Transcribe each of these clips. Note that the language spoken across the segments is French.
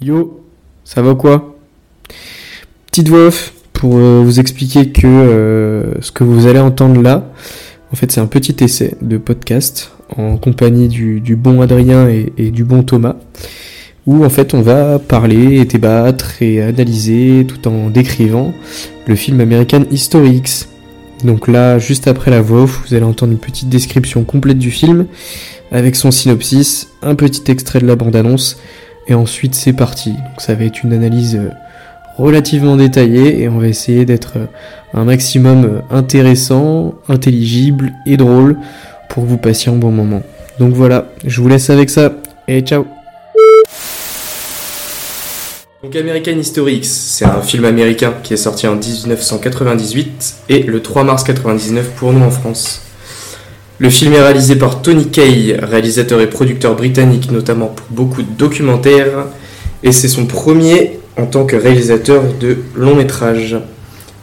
Yo, ça va quoi? Petite voix pour euh, vous expliquer que euh, ce que vous allez entendre là, en fait c'est un petit essai de podcast en compagnie du, bon Adrien et, du bon Thomas, où en fait on va parler et débattre et analyser tout en décrivant le film American History X. Donc là, juste après la voix vous allez entendre une petite description complète du film, avec son synopsis, un petit extrait de la bande-annonce, et ensuite c'est parti. Donc ça va être une analyse euh, relativement détaillée, et on va essayer d'être euh, un maximum euh, intéressant, intelligible et drôle pour que vous passiez un bon moment. Donc voilà, je vous laisse avec ça, et ciao donc American History X, c'est un film américain qui est sorti en 1998 et le 3 mars 99 pour nous en France. Le film est réalisé par Tony Kaye, réalisateur et producteur britannique notamment pour beaucoup de documentaires, et c'est son premier en tant que réalisateur de long métrage.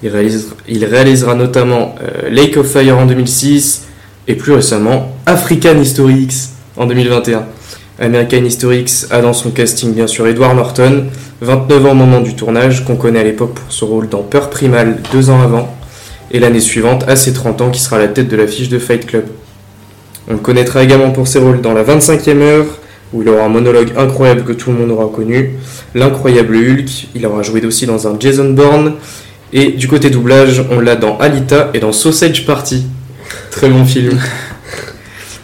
Il, réalise- il réalisera notamment euh, Lake of Fire en 2006 et plus récemment African History X en 2021. American History X a dans son casting bien sûr Edward Norton, 29 ans au moment du tournage, qu'on connaît à l'époque pour son rôle dans Peur Primal deux ans avant, et l'année suivante à ses 30 ans qui sera à la tête de l'affiche de Fight Club. On le connaîtra également pour ses rôles dans La 25e heure, où il aura un monologue incroyable que tout le monde aura connu, L'incroyable Hulk, il aura joué aussi dans un Jason Bourne, et du côté doublage, on l'a dans Alita et dans Sausage Party. Très bon film.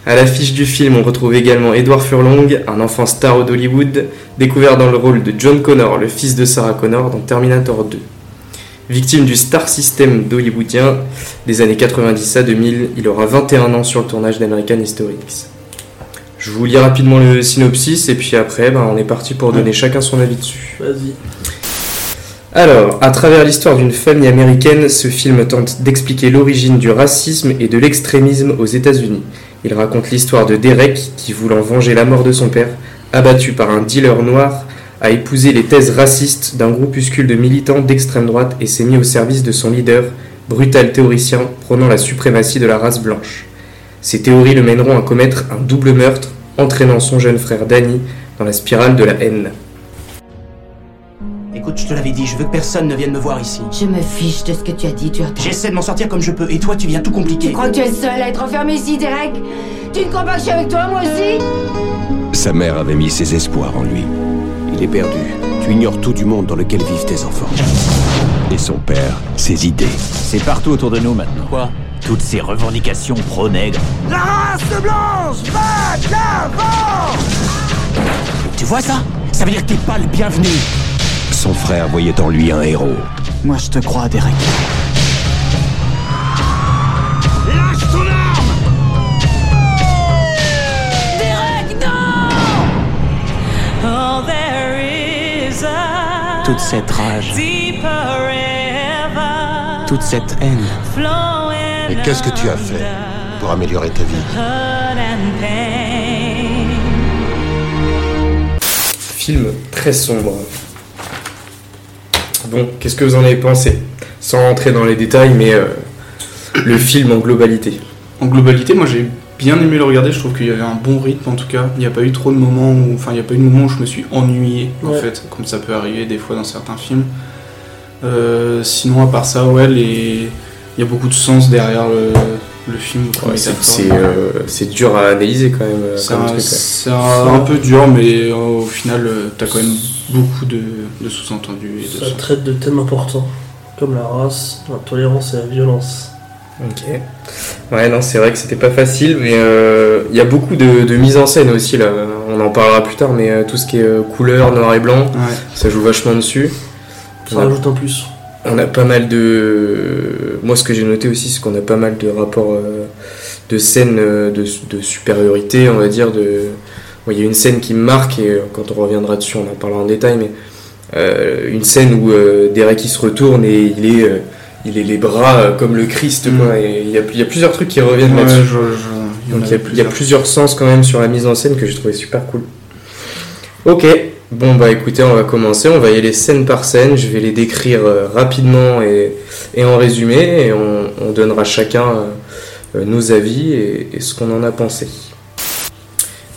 À l'affiche du film, on retrouve également Edward Furlong, un enfant star d'Hollywood, découvert dans le rôle de John Connor, le fils de Sarah Connor dans Terminator 2. Victime du star system d'Hollywoodien des années 90 à 2000, il aura 21 ans sur le tournage d'American History X. Je vous lis rapidement le synopsis et puis après, ben, on est parti pour donner chacun son avis dessus. Vas-y. Alors, à travers l'histoire d'une famille américaine, ce film tente d'expliquer l'origine du racisme et de l'extrémisme aux États-Unis. Il raconte l'histoire de Derek qui, voulant venger la mort de son père, abattu par un dealer noir, a épousé les thèses racistes d'un groupuscule de militants d'extrême droite et s'est mis au service de son leader, brutal théoricien prônant la suprématie de la race blanche. Ces théories le mèneront à commettre un double meurtre, entraînant son jeune frère Danny dans la spirale de la haine. Écoute, je te l'avais dit, je veux que personne ne vienne me voir ici. Je me fiche de ce que tu as dit, tu as... J'essaie de m'en sortir comme je peux, et toi, tu viens tout Tu compliquer. crois que tu es le seul à être enfermé ici, Derek? Tu ne crois pas que je suis avec toi, moi aussi? Sa mère avait mis ses espoirs en lui. Il est perdu. Tu ignores tout du monde dans lequel vivent tes enfants. Et son père, ses idées. C'est partout autour de nous maintenant. Quoi? Toutes ces revendications pro-nègres. Tu vois ça? Ça veut dire que t'es pas le bienvenu. Son frère voyait en lui un héros. Moi, je te crois, Derek. Toute cette rage, toute cette haine. Et qu'est-ce que tu as fait pour améliorer ta vie? Film très sombre. Bon, qu'est-ce que vous en avez pensé? Sans rentrer dans les détails, mais euh, le film en globalité. En globalité, moi j'ai bien aimé le regarder. Je trouve qu'il y avait un bon rythme en tout cas. Il n'y a pas eu trop de moments où, enfin, il n'y a pas eu de moments où je me suis ennuyé en Ouais. fait, comme ça peut arriver des fois dans certains films. Euh, sinon, à part ça, ouais, les... il y a beaucoup de sens derrière le, le film. Ouais, c'est euh, c'est dur à analyser quand même. euh, C'est un, peu dur, mais euh, au final, euh, t'as quand même beaucoup de, de sous-entendus et de Ça traite de thèmes importants, comme la race, l'intolérance et la violence. Ok. Ouais, non, c'est vrai que c'était pas facile, mais euh, il y a beaucoup de, de mise en scène aussi là. On en parlera plus tard, mais euh, tout ce qui est euh, couleur, noir et blanc, Ouais. ça joue vachement dessus. Ça rajoute un plus. On a pas mal de. Moi, ce que j'ai noté aussi, c'est qu'on a pas mal de rapports de scènes de, de supériorité, on va dire. De... Il y a une scène qui me marque, et quand on reviendra dessus, on en parlera en détail, mais une scène où Derek il se retourne et il est, il est les bras euh, comme le Christ, Mm. quoi. Et il y a, il y a plusieurs trucs qui reviennent Ouais, là-dessus. je- Donc il y, a, avait il y a plusieurs sens quand même sur la mise en scène que j'ai trouvé super cool. Ok, bon bah écoutez, on va commencer, on va y aller scène par scène, je vais les décrire euh, rapidement et, et en résumé, et on, on donnera chacun euh, nos avis et, et ce qu'on en a pensé.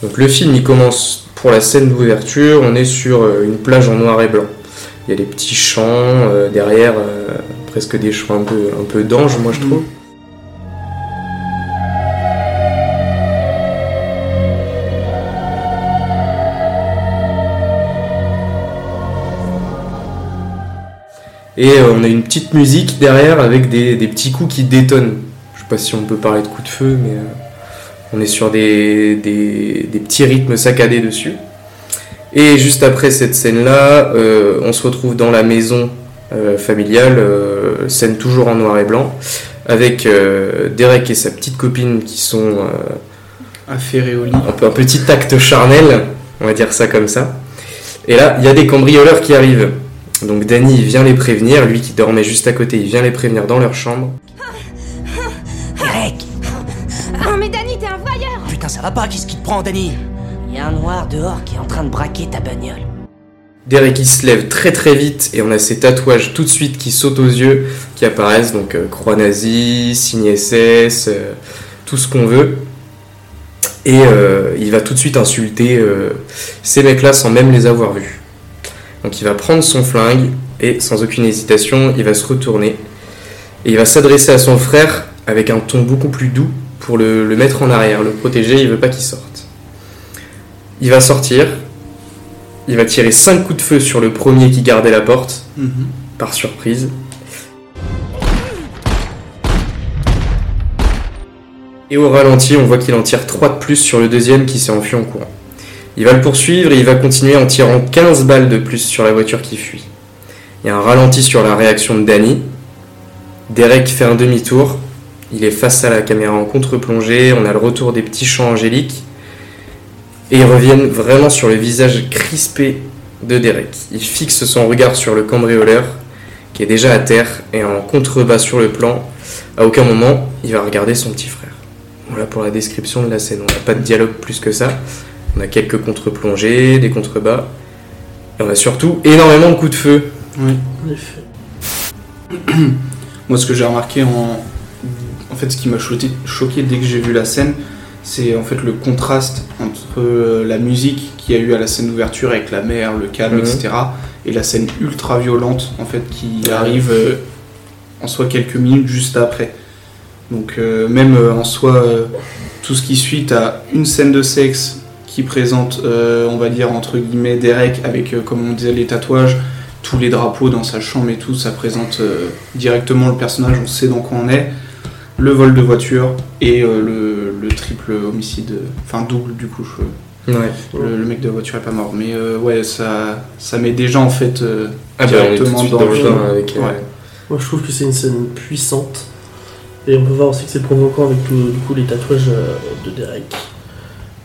Donc le film il commence pour la scène d'ouverture, on est sur une plage en noir et blanc. Il y a des petits champs derrière, presque des champs un peu, un peu d'ange moi je trouve. Et euh, on a une petite musique derrière avec des, des petits coups qui détonnent. Je sais pas si on peut parler de coups de feu, mais euh, on est sur des, des, des petits rythmes saccadés dessus. Et juste après cette scène-là, euh, on se retrouve dans la maison euh, familiale, euh, scène toujours en noir et blanc, avec euh, Derek et sa petite copine qui sont euh, Affairé au lit. un, peu, un petit acte charnel, on va dire ça comme ça. Et là, il y a des cambrioleurs qui arrivent. Donc Danny vient les prévenir, lui qui dormait juste à côté, il vient les prévenir dans leur chambre. Derek Oh, mais Danny, t'es un voyeur Putain, ça va pas, qu'est-ce qui te prend, Danny? Il y a un noir dehors qui est en train de braquer ta bagnole. Derek il se lève très très vite et on a ses tatouages tout de suite qui sautent aux yeux, qui apparaissent, donc euh, croix nazie, signe SS, euh, tout ce qu'on veut. Et euh, il va tout de suite insulter ces mecs-là sans même les avoir vus. Donc il va prendre son flingue et sans aucune hésitation, il va se retourner et il va s'adresser à son frère avec un ton beaucoup plus doux pour le, le mettre en arrière, le protéger, il veut pas qu'il sorte. Il va sortir, il va tirer 5 coups de feu sur le premier qui gardait la porte, Mhm. par surprise. Et au ralenti, on voit qu'il en tire 3 de plus sur le deuxième qui s'est enfui en courant. Il va le poursuivre et il va continuer en tirant 15 balles de plus sur la voiture qui fuit. Il y a un ralenti sur la réaction de Danny. Derek fait un demi-tour. Il est face à la caméra en contre-plongée. On a le retour des petits chants angéliques. Et ils reviennent vraiment sur le visage crispé de Derek. Il fixe son regard sur le cambrioleur, qui est déjà à terre et en contrebas sur le plan. À aucun moment, il va regarder son petit frère. Voilà pour la description de la scène. On n'a pas de dialogue plus que ça. On a quelques contre-plongées, des contrebas. Et on a surtout énormément de coups de feu. Oui. En effet. Moi, ce que j'ai remarqué en. En fait, ce qui m'a choqué, choqué dès que j'ai vu la scène, c'est en fait le contraste entre euh, la musique qu'il y a eu à la scène d'ouverture avec la mer, le calme, Mhm. etc. et la scène ultra violente en fait qui arrive euh, en soi quelques minutes juste après. Donc euh, même euh, en soi tout ce qui suit, t'as une scène de sexe qui présente, on va dire entre guillemets, Derek avec, comme on disait, les tatouages, tous les drapeaux dans sa chambre et tout, ça présente directement le personnage, on sait dans quoi on est. Le vol de voiture et le triple homicide, enfin double du coup. je- Ouais. le, le mec de la voiture est pas mort, mais euh, ouais, ça, ça met déjà en fait euh, Ah bah, directement dans le film. bain avec. euh, Ouais. Moi je trouve que c'est une scène puissante. Et on peut voir aussi que c'est provoquant avec tout- du coup les tatouages euh, de Derek.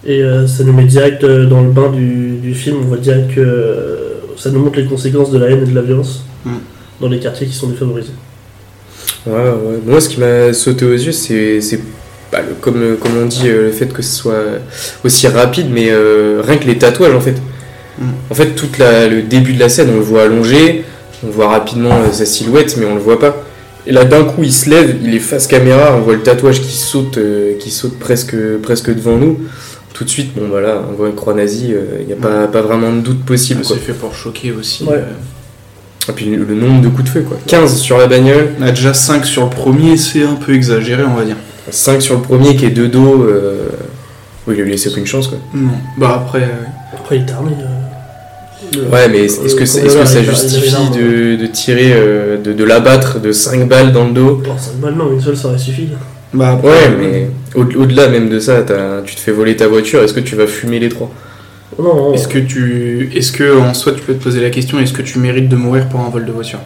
Et euh, ça nous met direct euh, dans le bain du, du film, on voit direct que euh, ça nous montre les conséquences de la haine et de la violence Mm. dans les quartiers qui sont défavorisés. Ouais, ouais. Moi, ce qui m'a sauté aux yeux, c'est, c'est bah, le- comme, comme on dit, euh, le fait que ce soit aussi rapide, mais euh, rien que les tatouages, en fait. Mm. En fait, tout le début de la scène, on le voit allongé, on voit rapidement euh, sa silhouette, mais on le voit pas. Et là, d'un coup, il se lève, il est face caméra, on voit le tatouage qui saute, euh, qui saute presque, presque devant nous. Tout de suite, bon, voilà, on voit une croix nazie, il n'y a pas, pas vraiment de doute possible. Quoi. C'est fait pour choquer aussi. Ouais. euh. Et puis le nombre de coups de feu, quoi. 15 sur la bagnole, On a déjà 5 sur le premier, c'est un peu exagéré, on va dire. 5 sur le premier qui est de dos. Euh... Oui, il lui laissé aucune chance, quoi. Non. Bah après, euh, Après il est armé. euh, Ouais, mais est-ce que, c'est- est-ce que ça avait justifie de, de tirer, euh, de, de l'abattre de 5 balles dans le dos? Bon, ça mal, non, une seule ça aurait suffi. bah après, Ouais, euh, mais au- au-delà même de ça, t'as- tu te fais voler ta voiture, est-ce que tu vas fumer les trois? Non, non, Est-ce que tu, est-ce que en soi tu peux te poser la question, est-ce que tu mérites de mourir pour un vol de voiture?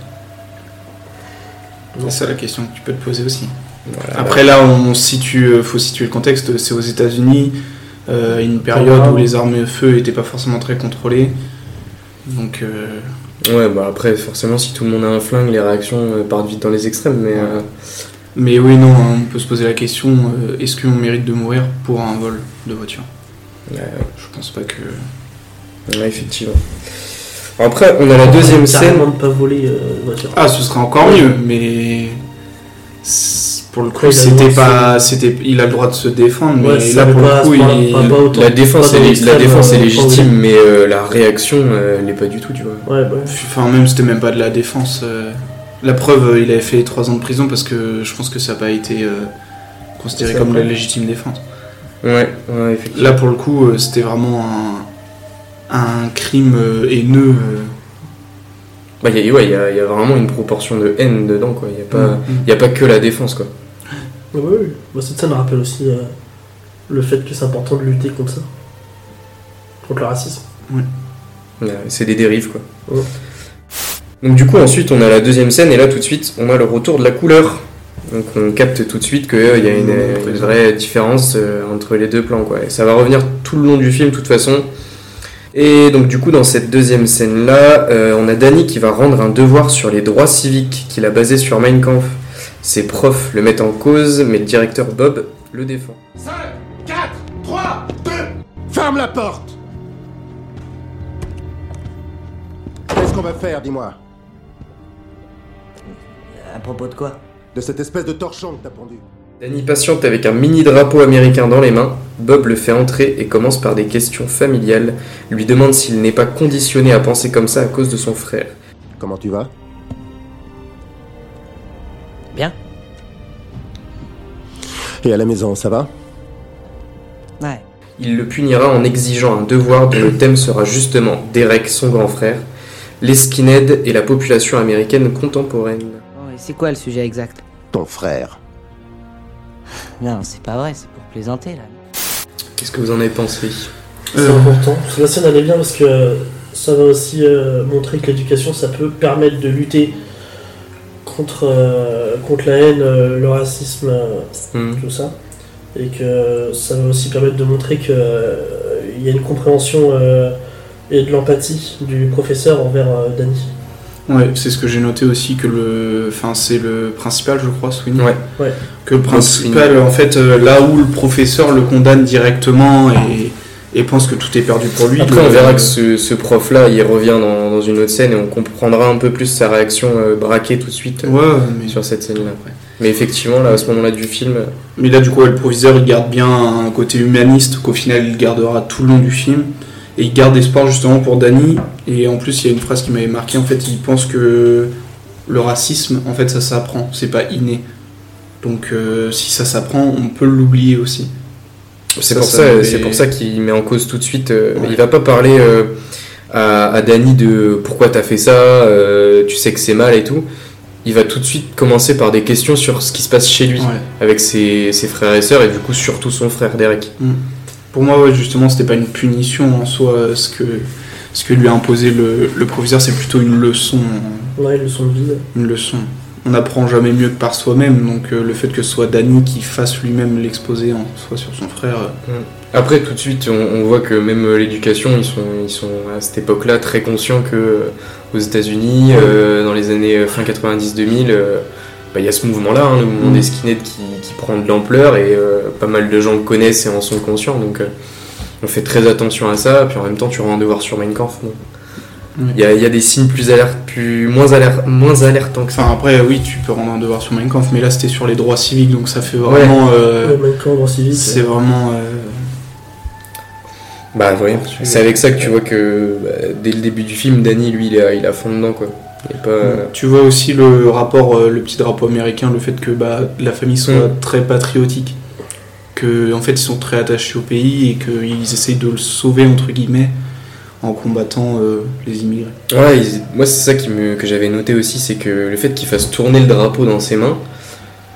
Non. C'est ça la question que tu peux te poser aussi. Voilà. Après là, on situe, euh, faut situer le contexte. C'est aux États-Unis, euh, une période Ah. où les armes à feu n'étaient pas forcément très contrôlées. Donc, euh, Ouais, bah après, forcément, si tout le monde a un flingue, les réactions partent vite dans les extrêmes, mais. euh, mais oui, non, hein, on peut se poser la question euh, est-ce qu'on mérite de mourir pour un vol de voiture? Ouais, Je pense pas que. ouais, effectivement. Après, on a la deuxième scène. De pas voler euh, voiture. Ah, ce serait encore mieux, mais. c'est- Pour le coup, Après, il a le c'était droit de pas, c'était, il a le droit de se défendre, mais Ouais, là pour le coup, il, pas- pas autant. La défense, Pas est, la défense est euh, légitime, pas mais euh, la réaction, euh, elle l'est pas du tout, tu vois. Ouais, bah, enfin même c'était même pas de la défense. euh, La preuve, euh, il avait fait 3 ans de prison parce que je pense que ça n'a pas été euh, considéré C'est comme vrai. la légitime défense. Ouais, ouais, effectivement. Là pour le coup, euh, c'était vraiment un, un crime euh, haineux. euh. Bah, y a, ouais, il y a, il y a vraiment une proportion de haine dedans, quoi. Il n'y a, pas- Mm. il y a pas que la défense, quoi. Ouais, ouais, ouais. Bah, cette scène rappelle aussi euh, le fait que c'est important de lutter contre ça. Contre le racisme. Ouais, C'est des dérives, quoi. Ouais. Donc, du coup, ensuite, on a la deuxième scène, et là, tout de suite, on a le retour de la couleur. Donc, on capte tout de suite qu'il y a une, Mmh, une vraie différence euh, entre les deux plans, quoi. Et ça va revenir tout le long du film, de toute façon. Et donc, du coup, dans cette deuxième scène-là, euh, on a Danny qui va rendre un devoir sur les droits civiques qu'il a basé sur Mein Kampf. Ses profs le mettent en cause, mais le directeur Bob le défend. 5, 4, 3, 2 Ferme la porte Qu'est-ce qu'on va faire, dis-moi? À propos de quoi? De cette espèce de torchon que t'as pendu Danny patiente avec un mini drapeau américain dans les mains. Bob le fait entrer et commence par des questions familiales. Lui demande s'il n'est pas conditionné à penser comme ça à cause de son frère. Comment tu vas? Bien Et à la maison, ça va? Ouais. Il le punira en exigeant un devoir dont le thème sera justement Derek, son grand frère, les skinheads et la population américaine contemporaine. Bon, et c'est quoi le sujet exact? Ton frère. Non, c'est pas vrai, c'est pour plaisanter là. Qu'est-ce que vous en avez pensé? C'est important. Parce que la scène elle est bien parce que ça va aussi euh, montrer que l'éducation ça peut permettre de lutter contre, euh, contre la haine, euh, le racisme, euh, Hmm. tout ça. Et que ça va aussi permettre de montrer qu'il y a une compréhension euh, et de l'empathie du professeur envers euh, Danny. Ouais, c'est ce que j'ai noté aussi que le, enfin c'est le principal, je crois, Sweeney. Ouais. Ouais. Que le principal, en fait, euh, là où le professeur le condamne directement et, et pense que tout est perdu pour lui. Après, on verra que ce, ce prof-là, il revient dans, dans une autre scène et on comprendra un peu plus sa réaction euh, braquée tout de suite euh, Ouais, mais, sur cette scène-là. Mais effectivement, là, à ce moment-là du film, euh, mais là, du coup, ouais, le proviseur, il garde bien un côté humaniste qu'au final, il gardera tout le long du film. Et il garde espoir justement pour Danny. Et en plus, il y a une phrase qui m'avait marqué. En fait, il pense que le racisme, en fait, ça s'apprend. C'est pas inné. Donc, euh, si ça s'apprend, on peut l'oublier aussi. C'est pour ça ça, m'avait- c'est pour ça qu'il met en cause tout de suite. euh, Ouais. Il va pas parler euh, à, à Danny de pourquoi t'as fait ça, euh, tu sais que c'est mal et tout. Il va tout de suite commencer par des questions sur ce qui se passe chez lui, Ouais. avec ses, ses frères et sœurs et du coup surtout son frère Derek. Pour moi, ouais, justement, c'était pas une punition en soi. euh, Ce que, ce que lui a imposé le, le proviseur, c'est plutôt une leçon. Ouais, le son de vie. Une leçon. On n'apprend jamais mieux que par soi-même, donc euh, le fait que ce soit Danny qui fasse lui-même l'exposé en soi sur son frère. euh, Après tout de suite on, on voit que même euh, l'éducation ils sont, ils sont à cette époque-là très conscients que aux États-Unis euh, dans les années fin 90-2000 euh, bah, il y a ce mouvement-là, hein, le mouvement Mm. des skinheads qui, qui prend de l'ampleur et pas mal de gens le connaissent et en sont conscients donc on fait très attention à ça puis en même temps tu rends un devoir sur Mein Kampf bon. Mm. il y, a, il y a des signes plus alert, plus moins alert, moins alertants que ça. Enfin, après, oui, tu peux rendre un devoir sur Mein Kampf, mais là c'était sur les droits civiques, donc ça fait vraiment. euh, Le même camp droit civique. c'est euh, vraiment. euh, Bah oui, c'est avec ça que tu vois que bah, dès le début du film, Danny lui il est, il à fond dedans quoi. Il est pas. euh, Tu vois aussi le rapport, euh, le petit drapeau américain, le fait que bah, la famille soit Mm. très patriotique, que en fait ils sont très attachés au pays et qu'ils essayent de le sauver entre guillemets en combattant euh, les immigrés. Ouais, moi c'est ça qui me, que j'avais noté aussi, c'est que le fait qu'il fasse tourner le drapeau dans ses mains.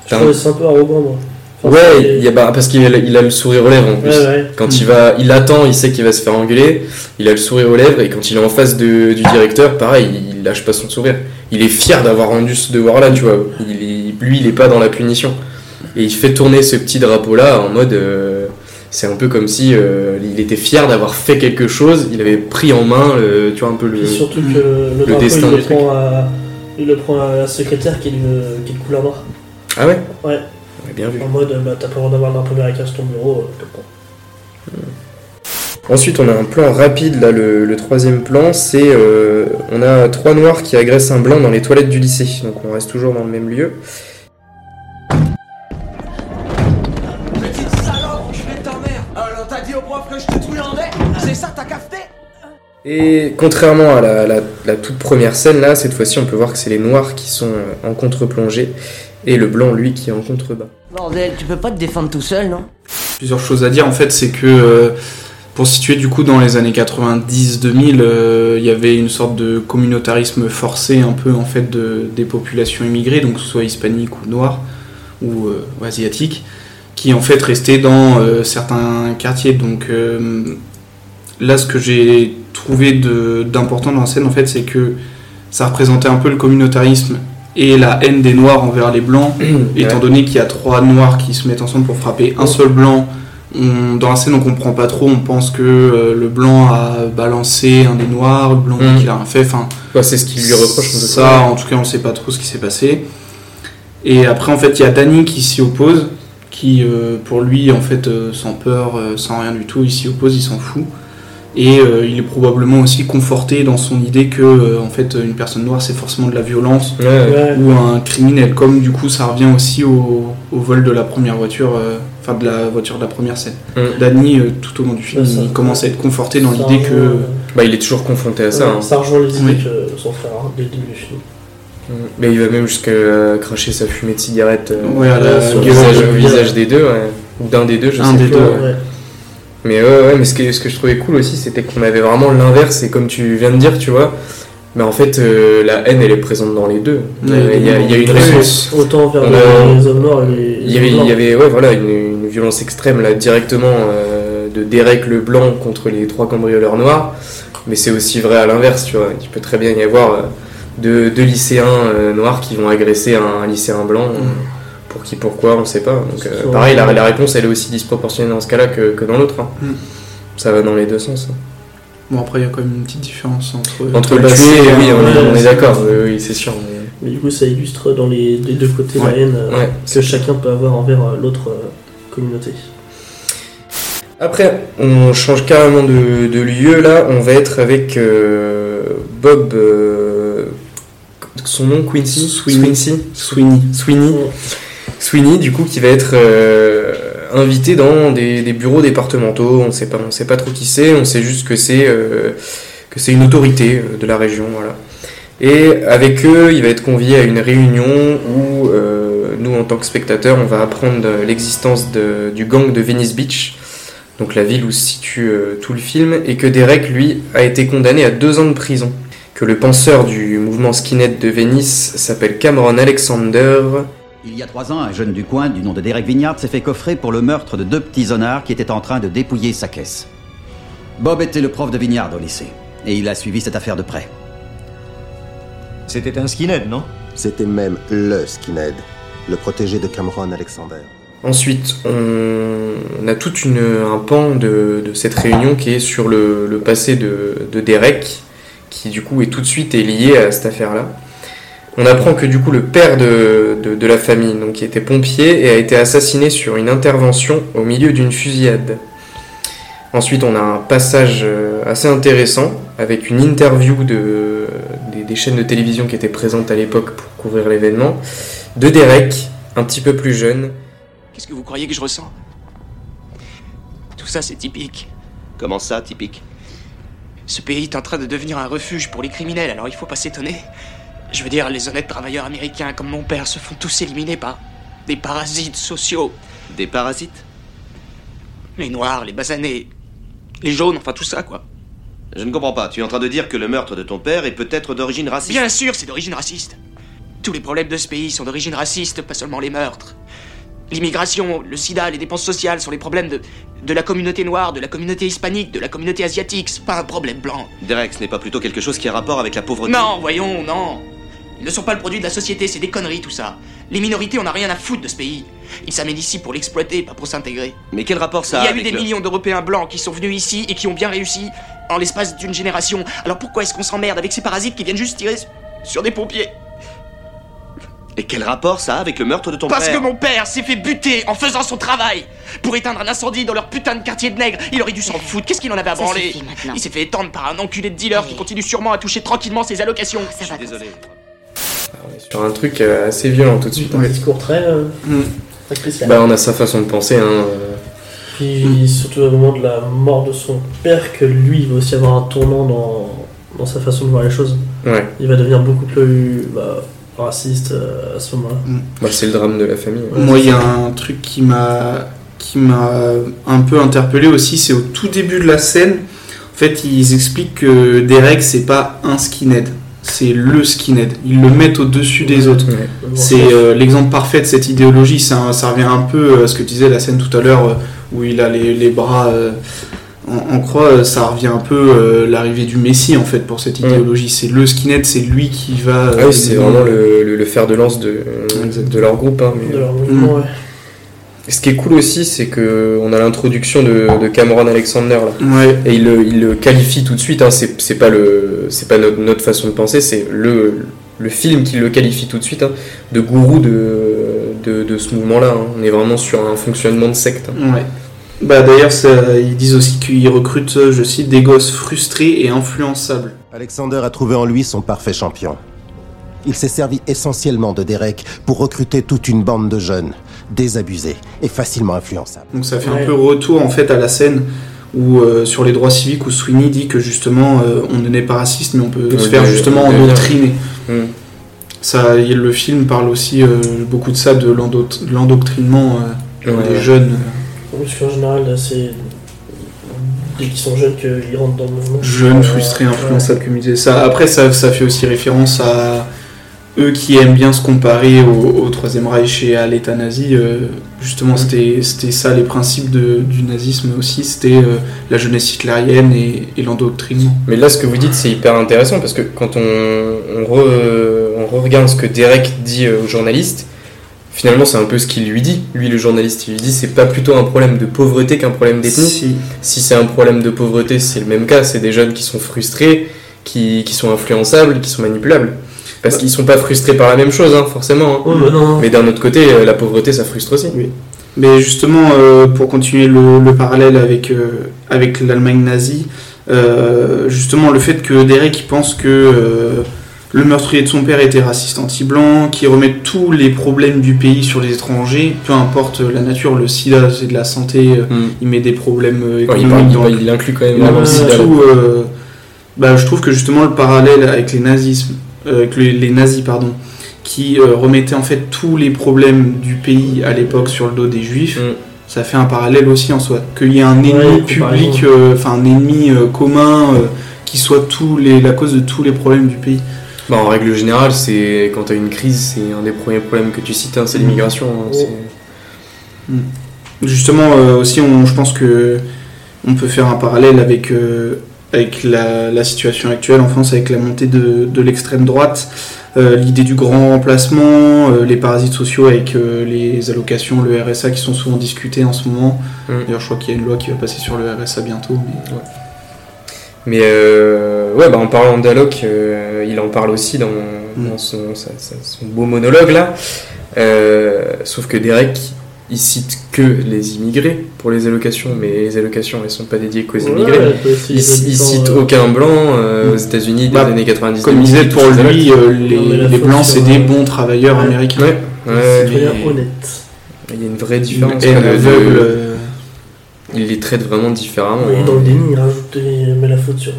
Je t'as un- trouvais ça un peu arrogant, moi. Enfin, Ouais, il a, bah, parce qu'il a, il a le sourire aux lèvres en plus. Ouais, ouais. Quand il va, il attend, il sait qu'il va se faire engueuler, il a le sourire aux lèvres et quand il est en face de- du directeur, pareil, il lâche pas son sourire. Il est fier d'avoir rendu ce devoir-là, tu vois. Il est- lui, il est pas dans la punition. Et il fait tourner ce petit drapeau-là en mode, euh, c'est un peu comme si euh, il était fier d'avoir fait quelque chose. Il avait pris en main, le- tu vois un peu le. Puis surtout que le, le drapeau, destin il le, prend à, il le prend à la secrétaire qui est, de, qui est de couleur noire. Ah ouais? Ouais. Ouais, bien vu. En mode, bah, t'as pas le droit d'avoir un drapeau américain sur ton bureau. euh, pas. Ensuite, on a un plan rapide, là, le, le troisième plan, c'est euh, on a trois noirs qui agressent un blanc dans les toilettes du lycée. Donc on reste toujours dans le même lieu. Et contrairement à la, la- la toute première scène, là, cette fois-ci, on peut voir que c'est les noirs qui sont euh, en contre-plongée et le blanc, lui, qui est en contrebas. Bordel, tu peux pas te défendre tout seul, non? Plusieurs choses à dire en fait, c'est que euh, pour situer du coup dans les années 90-2000, euh, il y avait une sorte de communautarisme forcé un peu en fait de, des populations immigrées, donc que ce soit hispaniques ou noires ou, euh, ou asiatiques, qui en fait restaient dans euh, certains quartiers. Donc euh, là, ce que j'ai trouvé d'important dans la scène en fait, c'est que ça représentait un peu le communautarisme et la haine des noirs envers les blancs, étant donné qu'il y a trois noirs qui se mettent ensemble pour frapper un seul blanc. on- dans la scène, on comprend pas trop. On pense que euh, le blanc a balancé un des noirs, le blanc Mm. qu'il a rien fait. Enfin, Ouais, c'est ce qu'il lui reproche. en tout ça, cas. en tout cas, on sait pas trop ce qui s'est passé. Et après, en fait, il y a Danny qui s'y oppose, qui, euh, pour lui, en fait, euh, sans peur, sans rien du tout, il s'y oppose, il s'en fout. Et euh, il est probablement aussi conforté dans son idée que, euh, en fait, une personne noire, c'est forcément de la violence Ouais, ouais. Ouais. ou un criminel. Comme du coup, ça revient aussi au, au vol de la première voiture, euh, enfin de la voiture de la première scène. Mm. Danny, euh, tout au long du film, ça- il commence à être conforté dans l'idée que. Bah, il est toujours confronté à ça. Ouais, hein. Ça rejoint les idées Oui. que son frère a dès le début du film. Mais il va même jusqu'à cracher sa fumée de cigarette euh, Ouais, à la sur le visage, visage des deux, ouais. ou d'un des deux, je Un sais des plus. deux, ouais. Mais ouais, ouais, mais ce que, ce que je trouvais cool aussi, c'était qu'on avait vraiment l'inverse, et comme tu viens de dire, tu vois, mais en fait, euh, la haine, elle est présente dans les deux. Ouais, Euh, Il y, a, il y a une ouais. réponse. Autant vers On les, a- les hommes noirs et les. Il y avait, ouais, voilà, une, une violence extrême là, directement euh, de Derek le blanc contre les trois cambrioleurs noirs, mais c'est aussi vrai à l'inverse, tu vois. Il peut très bien y avoir euh, deux, deux lycéens noirs qui vont agresser un, un lycéen blanc. euh, Pour qui, pourquoi, on sait pas. Donc, euh, pareil, la, la réponse elle est aussi disproportionnée dans ce cas-là que, que dans l'autre. hein. Mm. Ça va dans les deux sens. hein. Bon, après, il y a quand même une petite différence entre. Entre le tuer, et oui, on, est- ouais, on est c'est d'accord, oui, oui, c'est sûr. mais- Mais du coup, ça illustre dans les, les deux côtés la haine euh, Ouais. que chacun peut avoir envers euh, l'autre euh, communauté. Après, on change carrément de, de lieu là. On va être avec euh, Bob. euh, son nom, Quincy? Sweeney. Sweeney. Sweeney. Sweeney. Sweeney, du coup, qui va être euh, invité dans des, bureaux départementaux. On sait pas, on sait pas trop qui c'est. On sait juste que c'est euh, que c'est une autorité euh, de la région, voilà. Et avec eux, il va être convié à une réunion où nous, en tant que spectateurs, on va apprendre l'existence du gang de Venice Beach, donc la ville où se situe tout le film, et que Derek, lui, a été condamné à deux ans de prison. Que le penseur du mouvement skinhead de Venice s'appelle Cameron Alexander. Il y a trois ans, un jeune du coin du nom de Derek Vignard s'est fait coffrer pour le meurtre de deux petits honnards qui étaient en train de dépouiller sa caisse. Bob était le prof de Vignard au lycée, et il a suivi cette affaire de près. C'était un skinhead, non? C'était même le skinhead, le protégé de Cameron Alexander. Ensuite, on, on a tout une, un pan de, de cette réunion qui est sur le, le passé de, de Derek, qui du coup est tout de suite est lié à cette affaire-là. On apprend que du coup le père de, de, de la famille, donc qui était pompier, et a été assassiné sur une intervention au milieu d'une fusillade. Ensuite, on a un passage euh, assez intéressant avec une interview de, des, des chaînes de télévision qui étaient présentes à l'époque pour couvrir l'événement, de Derek, un petit peu plus jeune, Qu'est-ce que vous croyez que je ressens? Tout ça, c'est typique. Comment ça, typique? Ce pays est en train de devenir un refuge pour les criminels, alors il faut pas s'étonner. Je veux dire, les honnêtes travailleurs américains comme mon père se font tous éliminer par des parasites sociaux. Des parasites? Les noirs, les basanés, les jaunes, enfin tout ça, quoi. Je ne comprends pas. Tu es en train de dire que le meurtre de ton père est peut-être d'origine raciste Bien sûr, c'est d'origine raciste. Tous les problèmes de ce pays sont d'origine raciste, pas seulement les meurtres. L'immigration, le sida, les dépenses sociales sont les problèmes de, de la communauté noire, de la communauté hispanique, de la communauté asiatique. C'est pas un problème blanc. Derek, ce n'est pas plutôt quelque chose qui a rapport avec la pauvreté Non, voyons, non. Ils ne sont pas le produit de la société, c'est des conneries tout ça. Les minorités, on n'a rien à foutre de ce pays. Ils s'amènent ici pour l'exploiter, pas pour s'intégrer. Mais quel rapport ça Il y a eu des le- millions d'Européens blancs qui sont venus ici et qui ont bien réussi en l'espace d'une génération. Alors pourquoi est-ce qu'on s'emmerde avec ces parasites qui viennent juste tirer sur des pompiers? Et quel rapport ça a avec le meurtre de ton Parce père que mon père s'est fait buter en faisant son travail pour éteindre un incendie dans leur putain de quartier de nègres. Il aurait dû s'en foutre. Qu'est-ce qu'il en avait à branler? Il s'est fait étendre par un enculé de dealer qui continue sûrement à toucher tranquillement ses allocations. Ça va. Désolé. Sur un truc euh, assez violent tout de suite. Un discours très, euh, Mm. très spécial. Bah, on a sa façon de penser. Hein. euh. Puis surtout au moment de la mort de son père, que lui, il va aussi avoir un tournant dans, dans sa façon de voir les choses. Ouais. Il va devenir beaucoup plus bah, raciste euh, à ce moment-là. Bah, c'est le drame de la famille. ouais. Moi, il y a un truc qui m'a qui m'a un peu interpellé aussi, c'est au tout début de la scène. En fait, ils expliquent que Derek, c'est pas un skinhead, c'est le skinhead. Ils le mettent au-dessus des autres. Ouais. C'est euh, l'exemple parfait de cette idéologie. Ça, ça revient un peu à ce que tu disais la scène tout à l'heure euh, où il a les, les bras euh, en, en croix. Ça revient un peu euh, l'arrivée du Messie en fait pour cette Ouais. idéologie. C'est le skinhead, c'est lui qui va. Ah euh, oui, c'est vraiment le, le, le fer de lance de, de leur groupe. hein, mais- De leur mouvement, ouais. Ce qui est cool aussi, c'est que on a l'introduction de, de Cameron Alexander là. Ouais. Et il le, il le qualifie tout de suite. Hein. C'est pas le, c'est pas notre, notre façon de penser. C'est le, le film qui le qualifie tout de suite hein, de gourou de, de, de ce mouvement-là. hein. On est vraiment sur un fonctionnement de secte. hein. Ouais. Bah d'ailleurs, ils disent aussi qu'ils recrutent, je cite, des gosses frustrés et influençables. Alexander a trouvé en lui son parfait champion. Il s'est servi essentiellement de Derek pour recruter toute une bande de jeunes, désabusés et facilement influençables. Donc ça fait un peu retour en fait à la scène où euh, sur les droits civiques où Sweeney dit que justement euh, on n'est pas raciste mais on peut se faire justement endoctriner. Ça, le film parle aussi euh, beaucoup de ça, de l'endo- de l'endoctrinement euh, des jeunes. Parce qu'en général, là, c'est dès qu'ils sont jeunes qu'ils rentrent dans le mouvement. Jeunes, frustrés, ouais. influençables, comme il disait ça. Après, ça, ça fait aussi référence à eux qui aiment bien se comparer au, au Troisième Reich et à l'État nazi. euh, justement, c'était ça les principes de- du nazisme aussi. C'était euh, la jeunesse hitlérienne et, et l'endoctrinement. Mais là, ce que vous dites, c'est hyper intéressant parce que quand on, on, re- on regarde ce que Derek dit euh, aux journalistes, finalement, c'est un peu ce qu'il lui dit. Lui, le journaliste, il lui dit c'est pas plutôt un problème de pauvreté qu'un problème d'ethnie. Si. Si c'est un problème de pauvreté, c'est le même cas. C'est des jeunes qui sont frustrés, qui, qui sont influençables, qui sont manipulables. Parce qu'ils sont pas frustrés par la même chose, hein, forcément. hein. Bah non. Mais d'un autre côté, euh, la pauvreté, ça frustre aussi. Mais justement, euh, pour continuer le, le parallèle avec, euh, avec l'Allemagne nazie, euh, justement le fait que Derek il pense que euh, le meurtrier de son père était raciste anti-blanc, qui remet tous les problèmes du pays sur les étrangers, peu importe la nature, le sida c'est de la santé, euh, Mm. il met des problèmes Ouais, il, économiques parle- il- dans il inclut quand même vraiment le inclut sida. tout, euh, bah, je trouve que justement le parallèle avec les nazismes, euh, avec les, les nazis pardon, qui euh, remettaient en fait tous les problèmes du pays à l'époque sur le dos des juifs, Mm. ça fait un parallèle aussi en soi. Qu'il y ait un ennemi Ouais, public, euh, enfin un ennemi euh, commun euh, qui soit tous les, la cause de tous les problèmes du pays. Bah, en règle générale, c'est quand tu as une crise, c'est un des premiers problèmes que tu cites, hein, c'est l'immigration. hein, c'est- Justement, euh, aussi, on, je pense que on peut faire un parallèle avec, euh, avec la, la situation actuelle en France, avec la montée de, de l'extrême droite, euh, l'idée du grand remplacement, euh, les parasites sociaux avec euh, les allocations, le RSA qui sont souvent discutés en ce moment. Mm. D'ailleurs, je crois qu'il y a une loi qui va passer sur le RSA bientôt. Mais... Mais ouais, bah, en parlant d'Alloc, il en parle aussi dans, Mm. dans son, sa- sa- son beau monologue là. Sauf que Derek, il cite que les immigrés pour les allocations, mais les allocations elles sont pas dédiées qu'aux Ouais, immigrés. il, il cite euh, aucun blanc euh, Mm. aux États-Unis des Bah, années 90. Comme il disait, pour lui, euh, les, les blancs, c'est des bons travailleurs ouais. américains. Ouais, ouais, Citoyen mais honnête. il y a une vraie différence. Aveugle, euh, Il les traite vraiment différemment. Oui, hein. dans le déni, il rajoute, met la faute sur.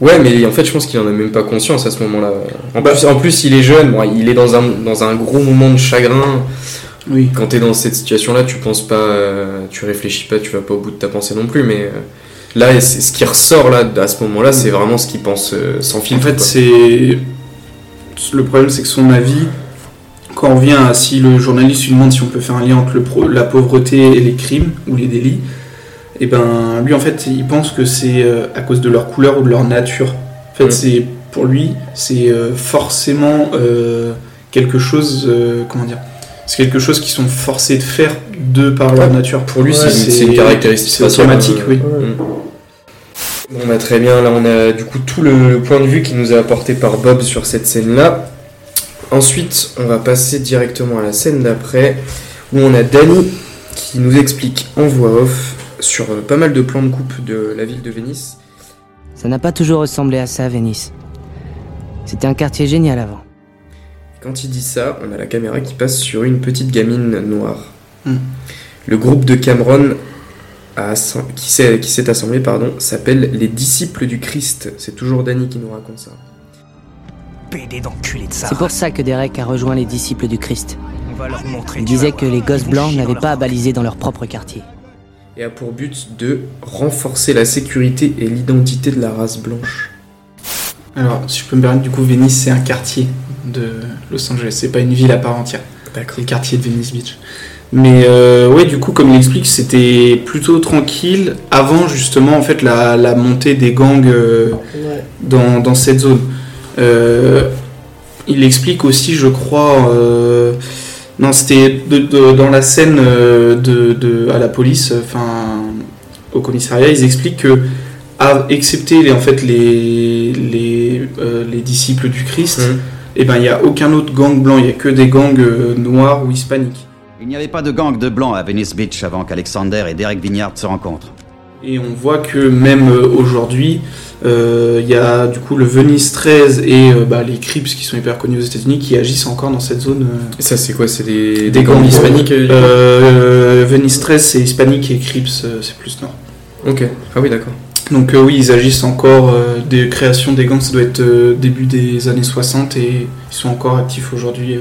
Ouais, mais en fait, je pense qu'il en a même pas conscience à ce moment-là. En, Bah. plus, en plus, il est jeune, bon, il est dans un, dans un gros moment de chagrin. Oui. Quand t'es dans cette situation-là, tu penses pas, euh, tu réfléchis pas, tu vas pas au bout de ta pensée non plus. Mais euh, là, ce qui ressort là, à ce moment-là, c'est vraiment ce qu'il pense euh, sans En filtre. fait, quoi. c'est. Le problème, c'est que son avis, quand on vient à si le journaliste lui demande si on peut faire un lien entre le pro- la pauvreté et les crimes ou les délits, et ben lui, en fait, il pense que c'est à cause de leur couleur ou de leur nature. En fait, c'est pour lui, c'est forcément euh, quelque chose. euh, comment dire C'est quelque chose qu'ils sont forcés de faire de par leur Ouais, nature. Pour lui, c'est Ouais, une- c'est une caractéristique automatique, euh, oui. Ouais. Mm. Bon, bah, très bien, là on a du coup tout le, le point de vue qui nous a apporté par Bob sur cette scène-là. Ensuite, on va passer directement à la scène d'après, où on a Danny qui nous explique en voix off sur euh, pas mal de plans de coupe de la ville de Venise. Ça n'a pas toujours ressemblé à ça, Venise. C'était un quartier génial avant. Quand il dit ça, on a la caméra qui passe sur une petite gamine noire. Hmm. Le groupe de Cameron a qui s'est assemblé pardon, s'appelle les disciples du Christ. C'est toujours Danny qui nous raconte ça. C'est pour ça que Derek a rejoint les disciples du Christ. On va leur montrer. Il disait que les gosses blancs n'avaient pas à baliser dans leur propre quartier. Et a pour but de renforcer la sécurité et l'identité de la race blanche. Alors, si je peux me permettre, du coup, Venice, c'est un quartier de Los Angeles, c'est pas une ville à part entière. C'est le quartier de Venice Beach. Mais euh, ouais, du coup, comme il explique, c'était plutôt tranquille avant justement en fait la, la montée des gangs euh, Ouais. dans, dans cette zone. Euh, il explique aussi, je crois, euh, non, c'était dans la scène de, de- à la police, enfin au commissariat, ils expliquent que, à, excepté les, en fait les, euh, les disciples du Christ, et ben il y a aucun autre gang blanc, il y a que des gangs euh, noirs ou hispaniques. Il n'y avait pas de gang de blancs à Venice Beach avant qu'Alexander et Derek Vignard se rencontrent. Et on voit que même euh, aujourd'hui, euh, il y a du coup le Venice 13 et euh, bah, les Crips qui sont hyper connus aux États-Unis qui agissent encore dans cette zone. euh, Et ça, c'est quoi? C'est des, des gangs hispaniques euh, euh, Venice 13 c'est hispanique et Crips euh, c'est plus nord. Ok. Ah oui, d'accord. Donc euh, oui, ils agissent encore. euh, des créations des gangs, ça doit être euh, début des années 60 et ils sont encore actifs aujourd'hui. euh.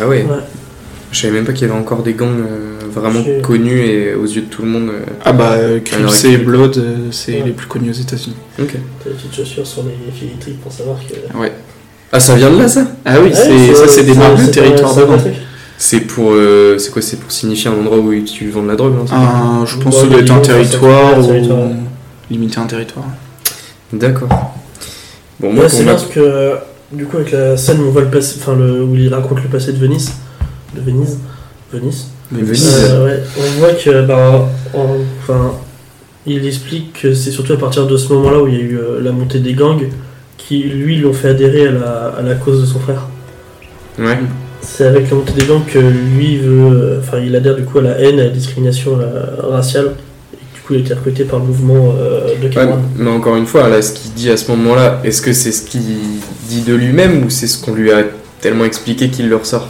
Ah ouais. Ouais. Je savais même pas qu'il y avait encore des gangs euh, vraiment Je- connus et aux yeux de tout le monde. euh, Ah bah euh, Crips et Blood, euh, c'est Ouais. les plus connus aux États-Unis. Ok. T'as des petites chaussures sur les filles électriques pour savoir que. Ouais. Ah, ça vient de là, ça? Ah oui, Ouais, c'est- ça c'est des marques de c'est- territoire truc. C'est pour, euh, c'est quoi C'est pour signifier un endroit où tu vends de la drogue, Un- je pense que ça doit être un territoire ou territoire. Limiter un territoire. D'accord. Bon, Ouais, moi, c'est bien parce que du coup avec la scène où on voit le passé, enfin le, où il raconte le passé de Venise, de Venise, Venise. Venise. Euh, ouais, on voit que bah, en- enfin il explique que c'est surtout à partir de ce moment-là où il y a eu euh, la montée des gangs qui lui lui ont fait adhérer à la, à la cause de son frère. Ouais. C'est avec la montée des gangs que lui veut, euh, enfin il adhère du coup à la haine, à la discrimination raciale. Coup il a été recruté par le mouvement euh, de Ouais, Cameron. mais encore une fois, là, ce qu'il dit à ce moment-là, est-ce que c'est ce qu'il dit de lui-même ou c'est ce qu'on lui a tellement expliqué qu'il le ressort?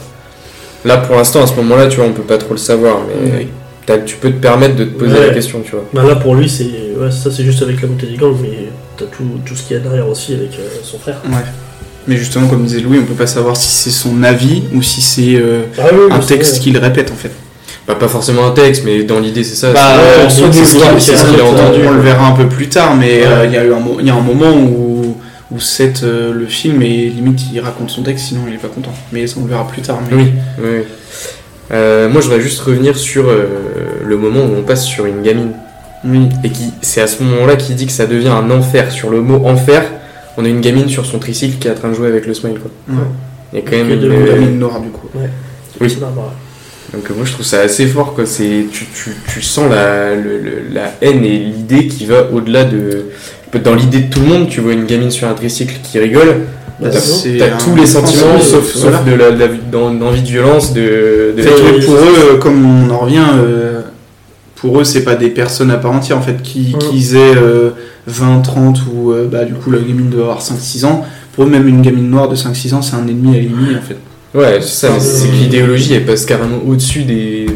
Là, pour l'instant, à ce moment-là, tu vois, on peut pas trop le savoir, mais Oui. tu peux te permettre de te poser Ouais. la question, tu vois. Bah là pour lui c'est ouais, ça c'est juste avec la montée des gangs mais t'as tout, tout ce qu'il y a derrière aussi avec euh, son frère. Ouais. Mais justement, comme disait Louis, on peut pas savoir si c'est son avis ou si c'est euh, Ah oui, un texte qu'il répète en fait. Bah, pas forcément un texte, mais dans l'idée, c'est ça. Bah, c'est- euh, ce qu'il a on- entendu. On le verra un peu plus tard, mais Ouais. euh, il y a eu un, mo- il y a un moment où, où Seth, euh, le film, et limite il raconte son texte, sinon il est pas content. Mais ça, on le verra plus tard. Mais... Oui. Euh, moi, je voudrais juste revenir sur euh, le moment où on passe sur une gamine. Oui. Et qui, c'est à ce moment-là qu'il dit que ça devient un enfer. Sur le mot enfer, on a une gamine sur son tricycle qui est en train de jouer avec le smile, quoi. Ouais. Il y a quand même une, gamine noire, du coup. Ouais. Oui. Donc moi je trouve ça assez fort quoi. C'est tu, tu, tu sens la, le- la haine et l'idée qui va au-delà de dans l'idée de tout le monde. Tu vois une gamine sur un tricycle qui rigole. Bah, T'as tous les sentiments sauf, voilà. sauf de la, de la- d'en- d'envie de violence de, de En fait, la- ouais, pour eux, comme on en revient, euh, pour eux, c'est pas des personnes à part entière en fait, qui, Mm. qu'ils aient euh, 20, 30 ou euh, bah, du coup la gamine doit avoir 5-6 ans. Pour eux, même une gamine noire de 5-6 ans, c'est un ennemi à éliminer en fait. Ouais, c'est ça. mais Euh, C'est que l'idéologie elle passe carrément au-dessus des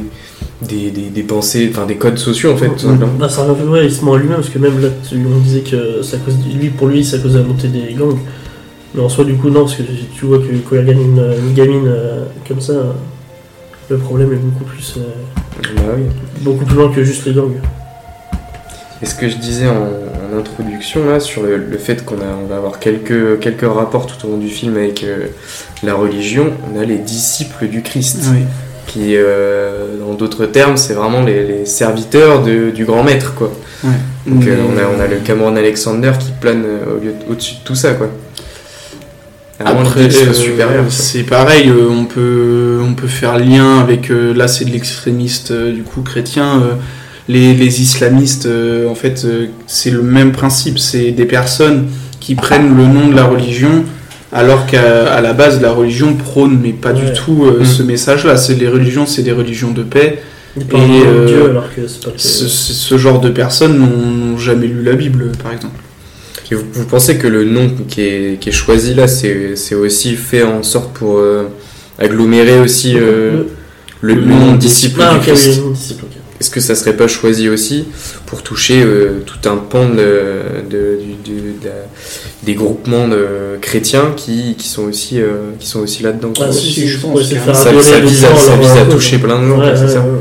des, des, des pensées, enfin des codes sociaux en fait. tout simplement. Bah, ça revient ouais, il se ment en lui-même parce que même là tu- on disait que ça cause lui pour lui à cause la montée des gangs. Mais en soi du coup non parce que tu vois que quand il gagne une, une gamine euh, comme ça euh, le problème est beaucoup plus euh, Bah oui. beaucoup plus loin que juste les gangs. Et ce que je disais en, en introduction là sur le, le fait qu'on a, on va avoir quelques, quelques rapports tout au long du film avec euh, la religion, on a les disciples du Christ. Oui. Qui, euh, dans d'autres termes, c'est vraiment les, les serviteurs de- du grand maître, quoi. Ouais. Donc euh, on, a, on a le Cameron Alexander qui plane euh, au lieu de- au-dessus de tout ça, quoi. Après, euh, c'est pareil, euh, on, peut, on peut faire lien avec, euh, là c'est de l'extrémiste euh, du coup chrétien, euh, les, les islamistes, euh, en fait euh, c'est le même principe, c'est des personnes qui prennent le nom de la religion alors qu'à la base la religion prône mais pas Ouais. du tout euh, Mm. ce message-là, c'est les religions, c'est des religions de paix. Et, de euh, Dieu alors que pas le Ce, genre de personnes n'ont jamais lu la Bible par exemple. Et vous, vous pensez que le nom qui est, qui est choisi là, c'est aussi fait en sorte pour euh, agglomérer aussi euh, le, le nom de disciple Ah, du Christ oui, le disciple, ok. Est-ce que ça serait pas choisi aussi pour toucher euh, tout un pan de, des groupements de chrétiens qui, qui sont aussi, euh, qui sont aussi là-dedans. Ah, si, si, je pense que ça, ça vise à, ça vise toucher plein de gens, Ouais, c'est ouais, ça. ouais.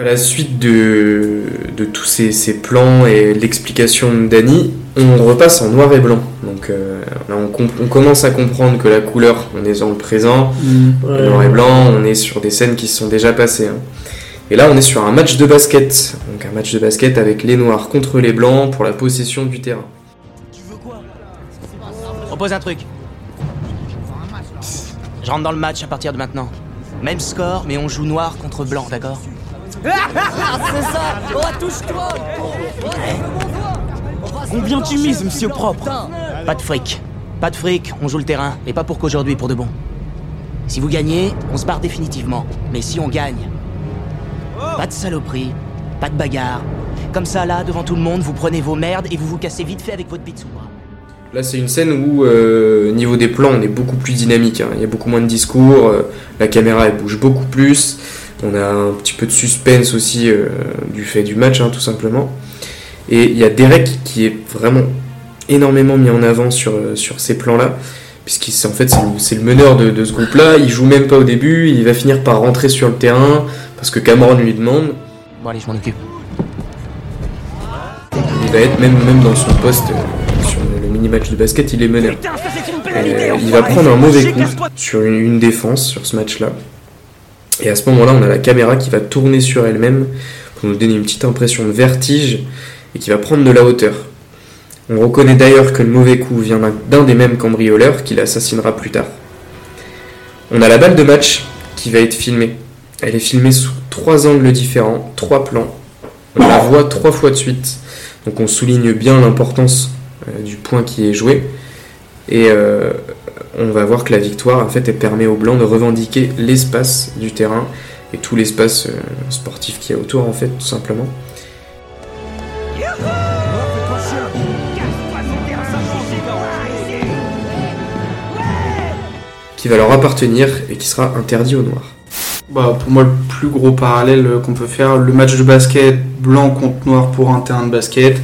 À la suite de, de tous ces, ces plans et l'explication de Danny, on repasse en noir et blanc. Donc euh, là, on, comp- on commence à comprendre que la couleur, on est dans le présent, Mm. le Ouais. noir et blanc, on est sur des scènes qui se sont déjà passées. hein. Et là, on est sur un match de basket. Donc un match de basket avec les noirs contre les blancs pour la possession du terrain. Propose un truc. Je rentre dans le match à partir de maintenant. Même score, mais on joue noir contre blanc, d'accord? C'est ça Oh, touche-toi Combien tu mises, monsieur propre Pas de fric. Pas de fric, on joue le terrain, et pas pour qu'aujourd'hui, pour de bon. Si vous gagnez, on se barre définitivement. Mais si on gagne, pas de saloperie, pas de bagarre. Comme ça, là, devant tout le monde, vous prenez vos merdes et vous vous cassez vite fait avec votre bras. Là, c'est une scène où, euh, niveau des plans, on est beaucoup plus dynamique. hein. Il y a beaucoup moins de discours, euh, la caméra elle bouge beaucoup plus. On a un petit peu de suspense aussi euh, du fait du match, hein, tout simplement. Et il y a Derek qui est vraiment énormément mis en avant sur, sur ces plans-là, puisqu'il en fait c'est le- c'est le meneur de, de ce groupe-là. Il joue même pas au début, il va finir par rentrer sur le terrain parce que Cameron lui demande. Bon, allez, je m'en occupe. Il va être même, même dans son poste euh, sur le mini-match de basket, il est meneur. Euh, il va prendre un mauvais coup sur une, une défense sur ce match-là. Et à ce moment-là, on a la caméra qui va tourner sur elle-même pour nous donner une petite impression de vertige et qui va prendre de la hauteur. On reconnaît d'ailleurs que le mauvais coup vient d'un- des mêmes cambrioleurs qui l'assassinera plus tard. On a la balle de match qui va être filmée. Elle est filmée sous trois angles différents, trois plans. On la voit trois fois de suite. Donc on souligne bien l'importance euh, du point qui est joué. Et euh, on va voir que la victoire, en fait, permet aux Blancs de revendiquer l'espace du terrain et tout l'espace euh, sportif qu'il y a autour, en fait, tout simplement. Qui va leur appartenir et qui sera interdit aux Noirs. Bah, pour moi, le plus gros parallèle euh, qu'on peut faire, le match de basket blanc contre noir pour un terrain de basket,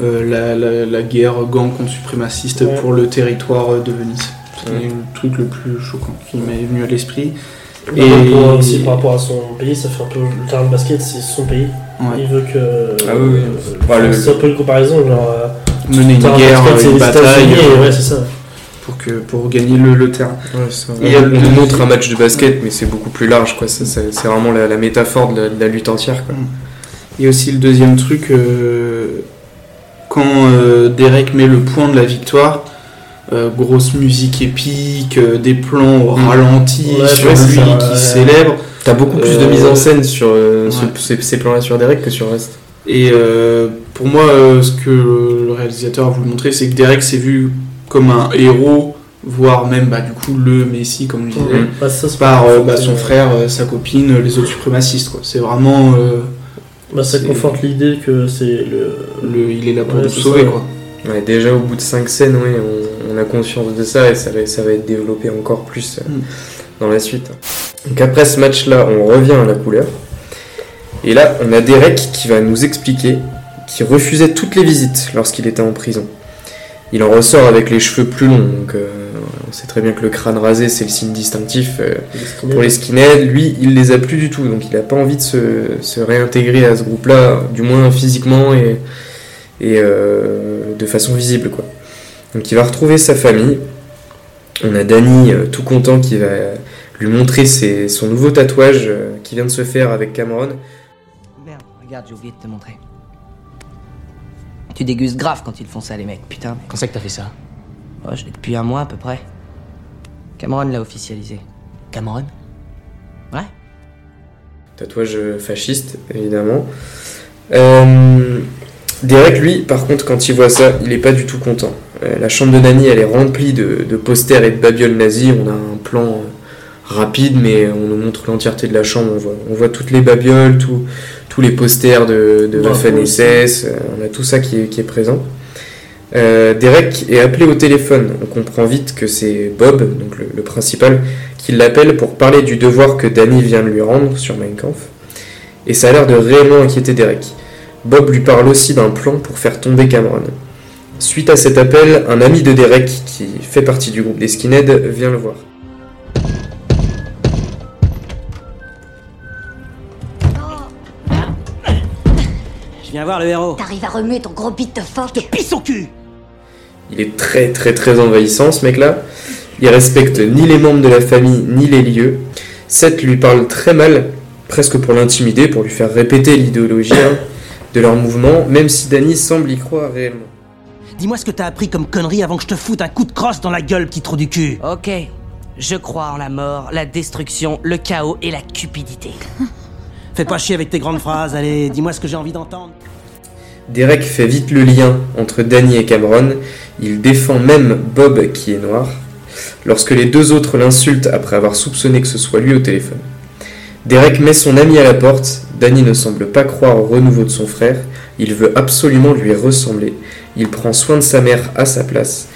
euh, la, la- la guerre gang contre suprémaciste Ouais. pour le territoire euh, de Venise. C'est Ouais. le truc le plus choquant qui m'est venu à l'esprit. Et Et aussi par rapport à son pays, ça fait un peu le terrain de basket, c'est son pays. Ouais. Il veut que. Ah oui, oui. euh, Bah, le- c'est un peu une comparaison, genre. mener une guerre, basket, une bataille, euh, ouais, c'est ça. Pour, que, pour gagner le, le terrain. ça. Et on, le- on montre un match de basket, mais c'est beaucoup plus large, quoi. Ça, ça- c'est vraiment la, la métaphore de la, de la lutte entière, quoi. Et aussi le deuxième truc, euh, quand euh, Derek met le point de la victoire, euh, grosse musique épique, euh, des plans au Mm. ralenti Ouais, sur ouais, c'est lui ça, qui ouais. célèbre. T'as beaucoup plus de mise en scène sur euh, ce- ouais. ces, ces plans-là sur Derek que sur le reste. Et euh, pour moi, euh, ce que le réalisateur a voulu montrer, c'est que Derek s'est vu comme un héros, voire même bah, du coup le Messi, comme je disais, Mhm. Bah, ça, par euh, bah, son vrai. frère, euh, sa copine, les autres suprémacistes. quoi. C'est vraiment. euh, Bah, ça conforte l'idée que c'est le. le, il est là pour Ouais, nous sauver. ça. quoi. Ouais, déjà au bout de 5 scènes, ouais, on, on a conscience de ça et ça va, ça va être développé encore plus euh, Mm. dans la suite. Donc après ce match-là, on revient à la couleur. Et là, on a Derek qui va nous expliquer qu'il refusait toutes les visites lorsqu'il était en prison. Il en ressort avec les cheveux plus longs, donc euh, on sait très bien que le crâne rasé c'est le signe distinctif euh, pour les skinheads. Lui, il les a plus du tout, donc il n'a pas envie de se, se réintégrer à ce groupe-là, du moins physiquement et, et euh, de façon visible quoi. Donc il va retrouver sa famille. On a Danny euh, tout content qui va lui montrer ses- son nouveau tatouage euh, qu'il vient de se faire avec Cameron. Merde, regarde, j'ai oublié de te montrer. Tu dégustes grave quand ils font ça, les mecs, putain. Quand c'est que t'as fait ça Oh, je l'ai depuis un mois à peu près. Cameron l'a officialisé. Cameron Ouais. Tatouage euh, fasciste évidemment. Euh, Derek lui par contre quand il voit ça il est pas du tout content. Euh, la chambre de Danny elle est remplie de, de posters et de babioles nazies. On a un plan euh, rapide mais on nous montre l'entièreté de la chambre. On voit, on voit toutes les babioles, tout- tous les posters de, de Waffen SS. euh, on a tout ça qui est, qui est présent. Euh, Derek est appelé au téléphone. On comprend vite que c'est Bob, donc le, le principal, qui l'appelle pour parler du devoir que Danny vient de lui rendre sur Mein Kampf. et ça a l'air de réellement inquiéter Derek. Bob lui parle aussi d'un plan pour faire tomber Cameron. Suite à cet appel, un ami de Derek, qui fait partie du groupe des skinheads, vient le voir. Viens voir le héros. T'arrives à remuer ton gros bite de phoque Je te pisse au cul Il est très très très envahissant ce mec-là. Il respecte ni les membres de la famille ni les lieux. Seth lui parle très mal, presque pour l'intimider, pour lui faire répéter l'idéologie hein, de leur mouvement, même si Danny semble y croire réellement. Dis-moi ce que t'as appris comme connerie avant que je te foute un coup de crosse dans la gueule, petit trou du cul. Ok. Je crois en la mort, la destruction, le chaos et la cupidité. Fais pas chier avec tes grandes phrases, allez, dis-moi ce que j'ai envie d'entendre. Derek fait vite le lien entre Danny et Cameron. Il défend même Bob qui est noir. Lorsque les deux autres l'insultent après avoir soupçonné que ce soit lui au téléphone. Derek met son ami à la porte. Danny ne semble pas croire au renouveau de son frère. Il veut absolument lui ressembler. Il prend soin de sa mère à sa place.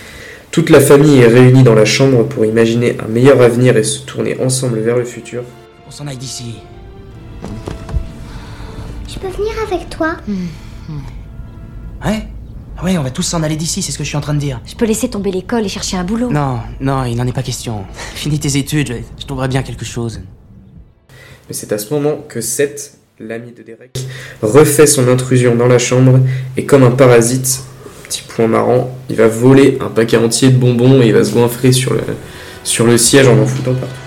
Toute la famille est réunie dans la chambre pour imaginer un meilleur avenir et se tourner ensemble vers le futur. On s'en aille d'ici. Je peux venir avec toi Ouais Ouais, on va tous s'en aller d'ici, c'est ce que je suis en train de dire. Je peux laisser tomber l'école et chercher un boulot. Non, non, il n'en est pas question. Finis tes études, je, je trouverai bien quelque chose. Mais c'est à ce moment que Seth, l'ami de Derek, refait son intrusion dans la chambre et comme un parasite, petit point marrant, il va voler un paquet entier de bonbons et il va se goinfrer sur le, sur le siège en en foutant partout.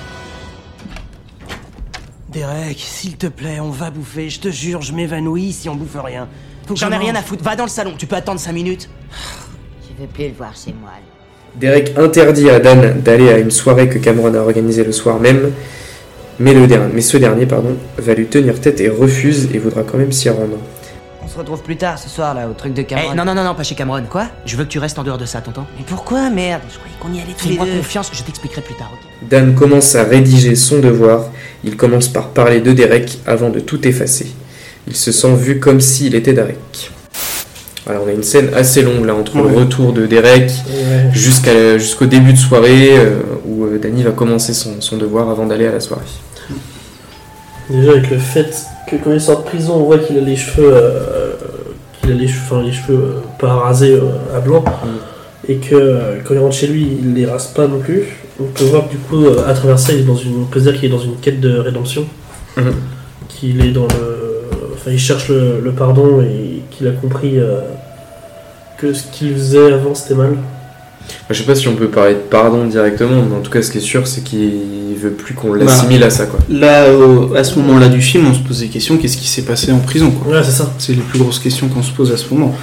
Derek, s'il te plaît, on va bouffer, je te jure, je m'évanouis si on bouffe rien. Faut que J'en je ai rien à foutre. Va dans le salon, tu peux attendre 5 minutes. Je veux plus le voir chez moi. Derek interdit à Dan d'aller à une soirée que Cameron a organisée le soir même, mais, le dernier, mais ce dernier pardon, va lui tenir tête et refuse et voudra quand même s'y rendre. On se retrouve plus tard ce soir là au truc de Eh, Cameron. non, non, non, non, pas chez Cameron. Quoi? Je veux que tu restes en dehors de ça, t'entends Mais pourquoi? Merde Je croyais qu'on y allait tous les Fais-moi deux. confiance, je t'expliquerai plus tard, ok? Dan commence à rédiger son devoir. Il commence par parler de Derek avant de tout effacer. Il se sent vu comme s'il était Derek. Alors on a une scène assez longue là entre Ouais. le retour de Derek Ouais. jusqu'au début de soirée euh, où euh, Danny va commencer son, son devoir avant d'aller à la soirée. Déjà avec le fait que quand il sort de prison, on voit qu'il a les cheveux, euh, qu'il a les cheveux, enfin les cheveux euh, pas rasés euh, à blanc, et que euh, quand il rentre chez lui, il les rase pas non plus. On peut voir que du coup, à travers ça, il est dans une, on peut dire qu'il est dans une quête de rédemption, Mhm. qu'il est dans le, enfin il cherche le, le pardon et qu'il a compris que ce qu'il faisait avant c'était mal. Je sais pas si on peut parler de pardon directement, mais en tout cas ce qui est sûr c'est qu'il veut plus qu'on l'assimile à ça quoi. Là, au- à ce moment-là du film, on se pose des questions qu'est-ce qui s'est passé en prison quoi. Ouais, c'est ça. C'est les plus grosses questions qu'on se pose à ce moment.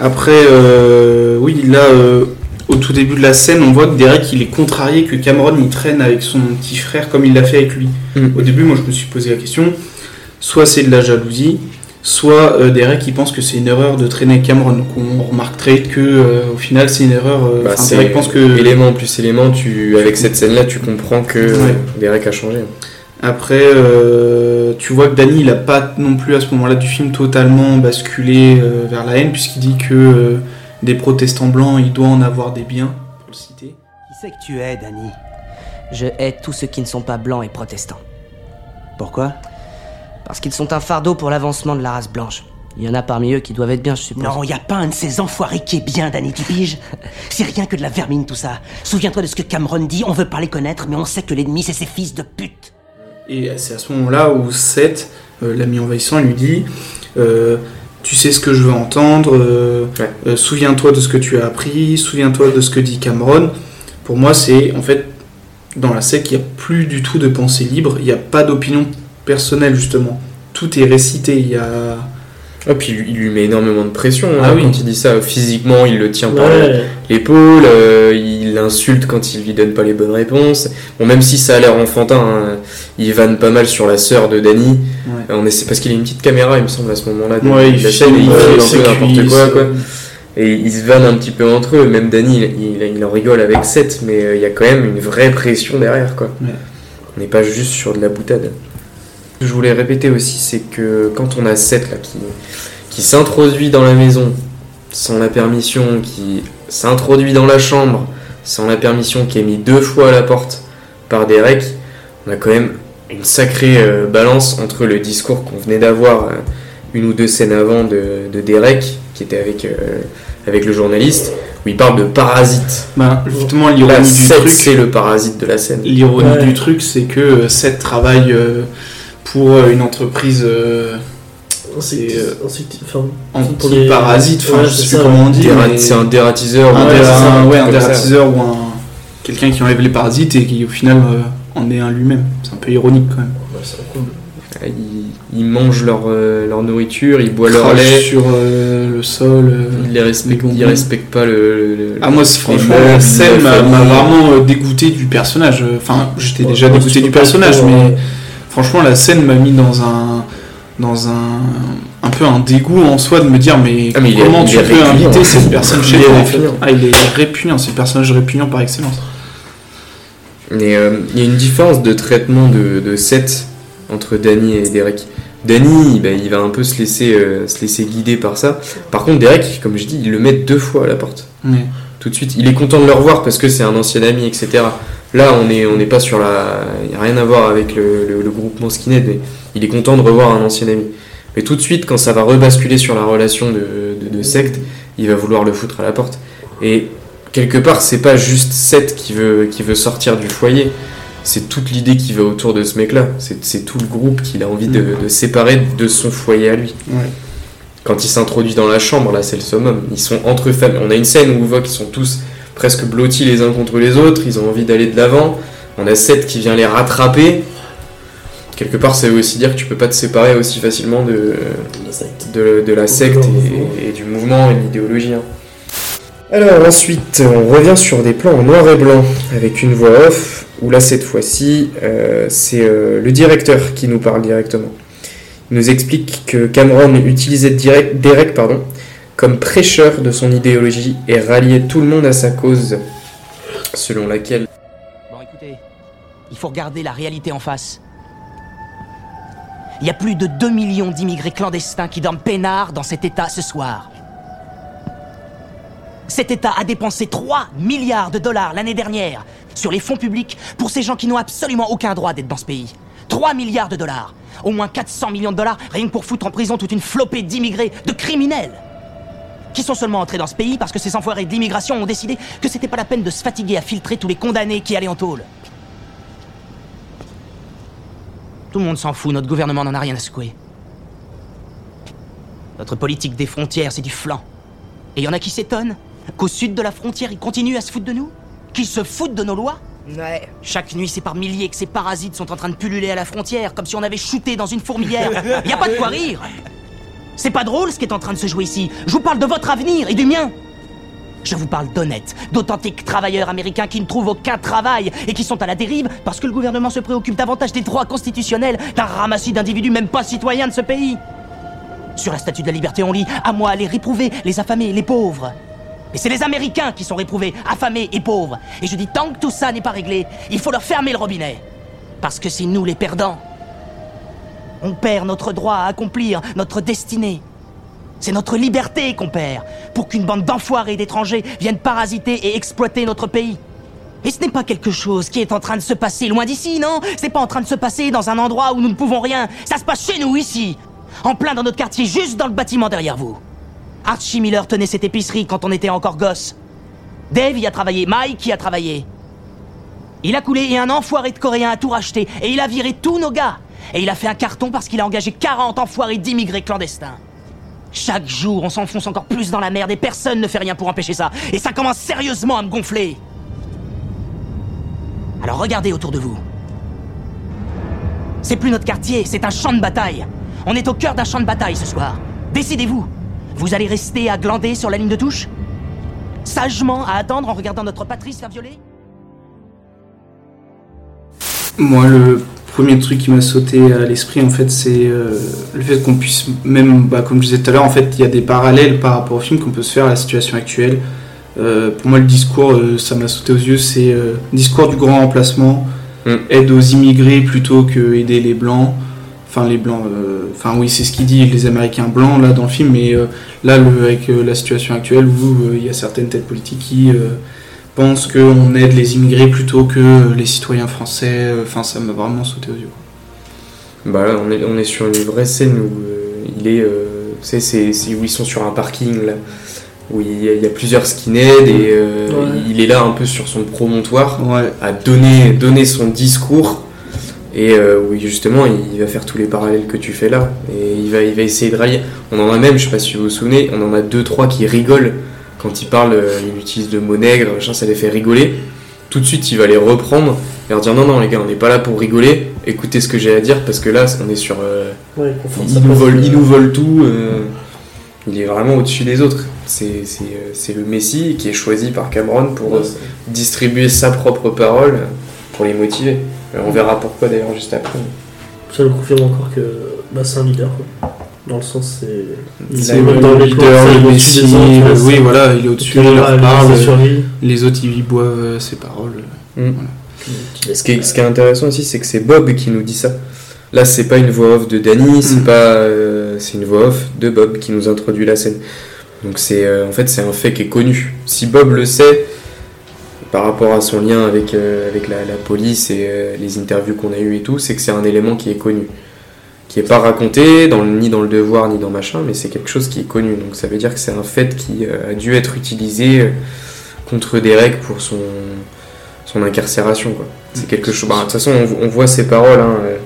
Après, euh, oui, là, euh, au tout début de la scène, on voit que Derek il est contrarié que Cameron il traîne avec son petit frère comme il l'a fait avec lui. Mm. Au début, moi je me suis posé la question soit c'est de la jalousie, soit euh, Derek il pense que c'est une erreur de traîner Cameron. Donc on remarque très vite que euh, au final c'est une erreur. euh, Bah, que élément plus élément, tu avec cette scène là tu comprends que Ouais. euh, Derek a changé. Après, euh, tu vois que Danny, il a pas non plus à ce moment-là du film totalement basculé euh, vers la haine, puisqu'il dit que euh, des protestants blancs, il doit en avoir des biens, pour le citer. Qui c'est que tu es, Danny? Je hais tous ceux qui ne sont pas blancs et protestants. Pourquoi? Parce qu'ils sont un fardeau pour l'avancement de la race blanche. Il y en a parmi eux qui doivent être bien, je suppose. Non, y a pas un de ces enfoirés qui est bien, Danny, tu piges C'est rien que de la vermine tout ça. Souviens-toi de ce que Cameron dit, on veut pas les connaître, mais on sait que l'ennemi c'est ces fils de pute. Et c'est à ce moment-là où Seth, euh, l'ami envahissant, lui dit euh, Tu sais ce que je veux entendre, euh, euh, souviens-toi de ce que tu as appris, souviens-toi de ce que dit Cameron. Pour moi, c'est en fait dans la secte, il n'y a plus du tout de pensée libre, il n'y a pas d'opinion personnelle, justement. Tout est récité, il y a. Et puis il lui- met énormément de pression Ah hein, oui. quand il dit ça. Physiquement, il le tient par Ouais. l'épaule, euh, il l'insulte quand il lui donne pas les bonnes réponses. Bon, même si ça a l'air enfantin, hein, il vanne pas mal sur la sœur de Danny. Ouais. On essaie parce qu'il a une petite caméra, il me semble à ce moment-là. Ouais, il il euh, un peu n'importe quoi, quoi. Et ils se vannent un petit peu entre eux. Même Danny, il, il- il en rigole avec Seth, mais euh, il y a quand même une vraie pression derrière, quoi. On n'est pas juste sur de la boutade. Ce que je voulais répéter aussi, c'est que quand on a Seth là, qui, qui s'introduit dans la maison sans la permission, qui s'introduit dans la chambre sans la permission, qui est mis deux fois à la porte par Derek, on a quand même une sacrée euh, balance entre le discours qu'on venait d'avoir euh, une ou deux scènes avant de, de Derek, qui était avec, euh, avec le journaliste, où il parle de parasite. Bah, justement, La l'ironie du Seth, truc, c'est le parasite de la scène. l'ironie Ouais. du truc, c'est que Seth travaille euh, pour euh, une entreprise euh, c'est, euh, enfin, anti-parasite, enfin, Ouais, je sais plus comment on dit. Mais- C'est un dératiseur. un, ou- un- ouais, un comme ça. dératiseur ou un quelqu'un qui enlève les parasites et qui au final euh, en est un lui-même. C'est un peu ironique quand même. Un. Ils, ils mangent leur, euh, leur nourriture, ils boivent leur lait. sur euh, le sol. euh, Ils les respectent, les ils respectent pas le. le- Ah moi franchement meubles, la scène la m'a vraiment euh, dégoûté du personnage. Enfin j'étais Ouais, déjà dégoûté du personnage mais euh, franchement la scène m'a mis dans un dans un un peu un dégoût en soi de me dire mais, Ah, mais il est- comment il tu peux répugnant. inviter cette personne chez toi en fait répugnant. Ah il est répugnant, c'est le personnage répugnant par excellence. Mais euh, il y a une différence de traitement de, de Seth entre Danny et Derek. Danny, bah, il va un peu se laisser, euh, se laisser guider par ça. Par contre, Derek, comme je dis, il le met deux fois à la porte. Tout de suite. Il est content de le revoir parce que c'est un ancien ami, etc. Là, on n'est on pas sur la. Il n'y a rien à voir avec le, le, le groupement Skinhead, mais il est content de revoir un ancien ami. Mais tout de suite, quand ça va rebasculer sur la relation de, de, de secte, il va vouloir le foutre à la porte. Et quelque part, c'est pas juste Seth qui veut, qui veut sortir du foyer, c'est toute l'idée qui va autour de ce mec-là. C'est c'est tout le groupe qu'il a envie de, de séparer de son foyer à lui. Ouais. Quand il s'introduit dans la chambre, là, c'est le summum. Ils sont entre familles. On a une scène où on voit qu'ils sont tous presque blottis les uns contre les autres, ils ont envie d'aller de l'avant. On a Seth qui vient les rattraper. Quelque part, ça veut aussi dire que tu peux pas te séparer aussi facilement de, La secte. de, de la secte et, et du mouvement et de l'idéologie. hein. Alors ensuite, on revient sur des plans en noir et blanc avec une voix off, où là cette fois-ci, euh, c'est euh, le directeur qui nous parle directement. Il nous explique que Cameron utilisait direct, Derek pardon, comme prêcheur de son idéologie et ralliait tout le monde à sa cause, selon laquelle Bon, écoutez, il faut regarder la réalité en face. Il y a plus de 2 millions d'immigrés clandestins qui dorment peinards dans cet État ce soir. Cet État a dépensé 3 milliards de dollars l'année dernière sur les fonds publics pour ces gens qui n'ont absolument aucun droit d'être dans ce pays. 3 milliards de dollars. Au moins 400 millions de dollars rien que pour foutre en prison toute une flopée d'immigrés, de criminels qui sont seulement entrés dans ce pays parce que ces enfoirés de l'immigration ont décidé que c'était pas la peine de se fatiguer à filtrer tous les condamnés qui allaient en tôle. Tout le monde s'en fout, notre gouvernement n'en a rien à secouer. Notre politique des frontières, c'est du flanc. Et y en a qui s'étonnent qu'au sud de la frontière, ils continuent à se foutre de nous Qu'ils se foutent de nos lois Ouais. Chaque nuit, c'est par milliers que ces parasites sont en train de pulluler à la frontière, comme si on avait shooté dans une fourmilière. Y a pas de quoi rire C'est pas drôle ce qui est en train de se jouer ici. Je vous parle de votre avenir et du mien. Je vous parle d'honnêtes, d'authentiques travailleurs américains qui ne trouvent aucun travail et qui sont à la dérive parce que le gouvernement se préoccupe davantage des droits constitutionnels d'un ramassis d'individus même pas citoyens de ce pays. Sur la statue de la liberté, on lit À moi les réprouvés, les affamés, les pauvres. Mais c'est les Américains qui sont réprouvés, affamés et pauvres. Et je dis tant que tout ça n'est pas réglé, il faut leur fermer le robinet. Parce que c'est nous les perdants. On perd notre droit à accomplir notre destinée. C'est notre liberté qu'on perd pour qu'une bande d'enfoirés d'étrangers vienne parasiter et exploiter notre pays. Et ce n'est pas quelque chose qui est en train de se passer loin d'ici, non? C'est pas en train de se passer dans un endroit où nous ne pouvons rien. Ça se passe chez nous, ici. En plein dans notre quartier, juste dans le bâtiment derrière vous. Archie Miller tenait cette épicerie quand on était encore gosse. Dave y a travaillé, Mike y a travaillé. Il a coulé et un enfoiré de Coréen a tout racheté et il a viré tous nos gars. Et il a fait un carton parce qu'il a engagé 40 enfoirés d'immigrés clandestins. Chaque jour, on s'enfonce encore plus dans la merde et personne ne fait rien pour empêcher ça. Et ça commence sérieusement à me gonfler. Alors regardez autour de vous. C'est plus notre quartier, c'est un champ de bataille. On est au cœur d'un champ de bataille ce soir. Décidez-vous. Vous allez rester à glander sur la ligne de touche? Sagement à attendre en regardant notre patrie se faire violer Moi, le premier truc qui m'a sauté à l'esprit, en fait, c'est euh, le fait qu'on puisse, même, bah, comme je disais tout à l'heure, en fait, il y a des parallèles par rapport au film qu'on peut se faire à la situation actuelle. Euh, pour moi, le discours, euh, ça m'a sauté aux yeux, c'est euh, discours du grand remplacement, aide aux immigrés plutôt que aider les blancs. Enfin, les blancs, euh, enfin, oui, c'est ce qu'il dit, les Américains blancs, là, dans le film, mais euh, là, le, avec euh, la situation actuelle où il y a certaines têtes politiques qui pensent qu'on aide les immigrés plutôt que les citoyens français. Enfin, ça m'a vraiment sauté aux yeux. Bah là, on est, on est sur une vraie scène où euh, il est. euh, tu sais, c'est c'est où ils sont sur un parking là. Où il y a, il y a plusieurs skinheads et euh, Ouais. il est là un peu sur son promontoire à donner, donner son discours. Et euh, où justement il va faire tous les parallèles que tu fais là. Et il va, il va essayer de rallier. On en a même, je sais pas si vous vous souvenez, on en a deux, trois qui rigolent quand il parle, euh, il utilise le mot nègre, machin, ça les fait rigoler. Tout de suite, il va les reprendre et leur dire non, non, les gars, on n'est pas là pour rigoler. Écoutez ce que j'ai à dire parce que là, on est sur. euh, Ouais, confond il, sa nous vole, de- il nous vole tout. euh, il est vraiment au-dessus des autres. C'est c'est, euh, c'est le Messie qui est choisi par Cameron pour Ouais, euh, distribuer sa propre parole pour les motiver. On verra pourquoi d'ailleurs juste après. Ça nous confirme encore que bah, c'est un leader. Quoi. Dans le sens, c'est. il C'est est même le dans les leader, le euh, ouais, oui c'est- voilà, il est au-dessus, il leur parle, lui. les autres ils boivent euh, ses paroles. Mm. Ce, qui est, ce qui est intéressant aussi, c'est que c'est Bob qui nous dit ça. Là, c'est pas une voix off de Danny, c'est Mm. pas, euh, c'est une voix off de Bob qui nous introduit la scène. Donc c'est, euh, en fait, c'est un fait qui est connu. Si Bob le sait, par rapport à son lien avec, euh, avec la, la police et euh, les interviews qu'on a eues et tout, c'est que c'est un élément qui est connu. Qui est pas raconté dans le- ni dans le devoir ni dans machin, mais c'est quelque chose qui est connu. Donc ça veut dire que c'est un fait qui euh, a dû être utilisé euh, contre Derek pour son, son incarcération. quoi. C'est quelque chose. bah, De toute façon, on, on voit ses paroles, hein, euh,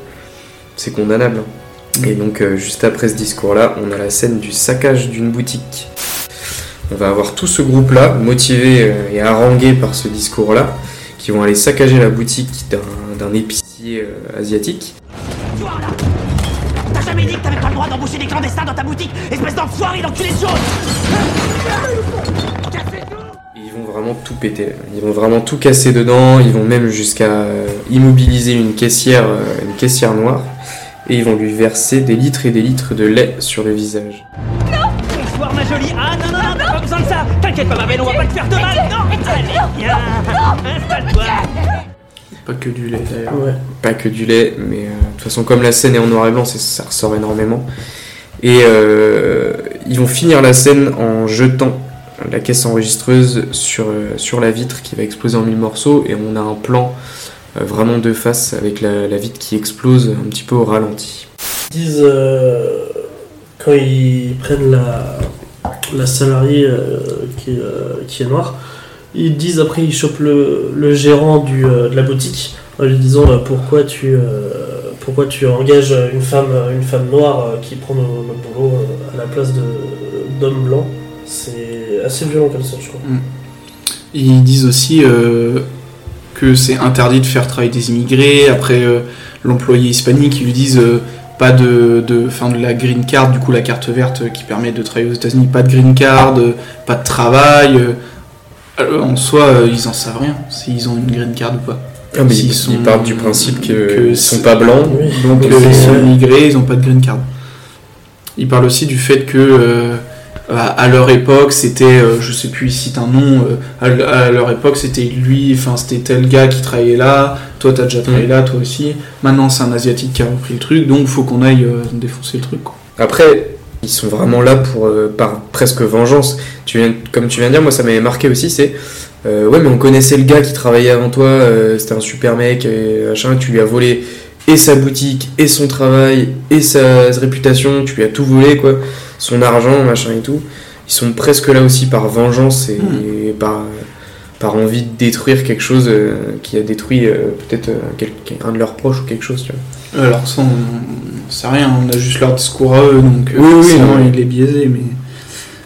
c'est condamnable. hein. Et donc, juste après ce discours-là, on a la scène du saccage d'une boutique. On va avoir tout ce groupe-là, motivé et harangué par ce discours-là, qui vont aller saccager la boutique d'un d'un épicier asiatique. T'as jamais dit que t'avais pas le droit d'embaucher des clandestins dans ta boutique, espèce d'enfoiré d'enculé de ils vont vraiment tout péter. Ils vont vraiment tout casser dedans. Ils vont même jusqu'à euh, immobiliser une caissière, euh, une caissière noire. Et ils vont lui verser des litres et des litres de lait sur le visage. Bonsoir ma jolie Ah non, non, non, t'as pas besoin de ça T'inquiète pas ma belle, on va pas te faire de mal Non Allez, viens Installe-toi Pas que du lait d'ailleurs. Ouais. Pas que du lait, mais euh, de toute façon, comme la scène est en noir et blanc, c'est- ça ressort énormément. Et euh, ils vont finir la scène en jetant la caisse enregistreuse sur, euh, sur la vitre qui va exploser en mille morceaux. Et on a un plan vraiment de face avec la, la vitre qui explose un petit peu au ralenti. Ils disent euh, quand ils prennent la, la salariée euh, qui est noire, ils disent après ils chopent le, le gérant du, euh, de la boutique en lui disant euh, pourquoi tu euh, pourquoi tu engages une femme une femme noire qui prend notre boulot à la place d'hommes blancs. C'est assez violent comme ça je trouve. Ils disent aussi que c'est interdit de faire travailler des immigrés. Après, l'employé hispanique, ils lui disent pas de, de, fin, de la green card, du coup la carte verte qui permet de travailler aux États-Unis, pas de green card, pas de travail. Euh. Alors, en soi, euh, ils en savent rien s'ils ont une green card ou pas. Ah, mais S'ils ils- ils partent du principe que ils sont pas blancs, donc euh, ils sont immigrés, ils n'ont pas de green card. Ils parlent aussi du fait que euh, à leur époque, c'était, euh, je sais plus, il cite un nom, euh, à, leur époque, c'était lui, enfin c'était tel gars qui travaillait là, toi t'as déjà travaillé Mm. là, toi aussi. Maintenant c'est un asiatique qui a repris le truc, donc faut qu'on aille euh, défoncer le truc. Quoi. Après, ils sont vraiment là pour euh, par presque vengeance. Tu viens, comme tu viens de dire, moi ça m'avait marqué aussi, c'est euh, ouais mais on connaissait le gars qui travaillait avant toi, euh, c'était un super mec, et machin, tu lui as volé et sa boutique, et son travail, et sa, sa réputation, tu lui as tout volé quoi, son argent, machin et tout. Ils sont presque là aussi par vengeance et, Hmm. par, par envie de détruire quelque chose qui a détruit peut-être un de leurs proches ou quelque chose, tu vois. Alors ça, sait rien, on a juste leur discours à eux, donc euh, Oui, oui, mais- il est biaisé, mais...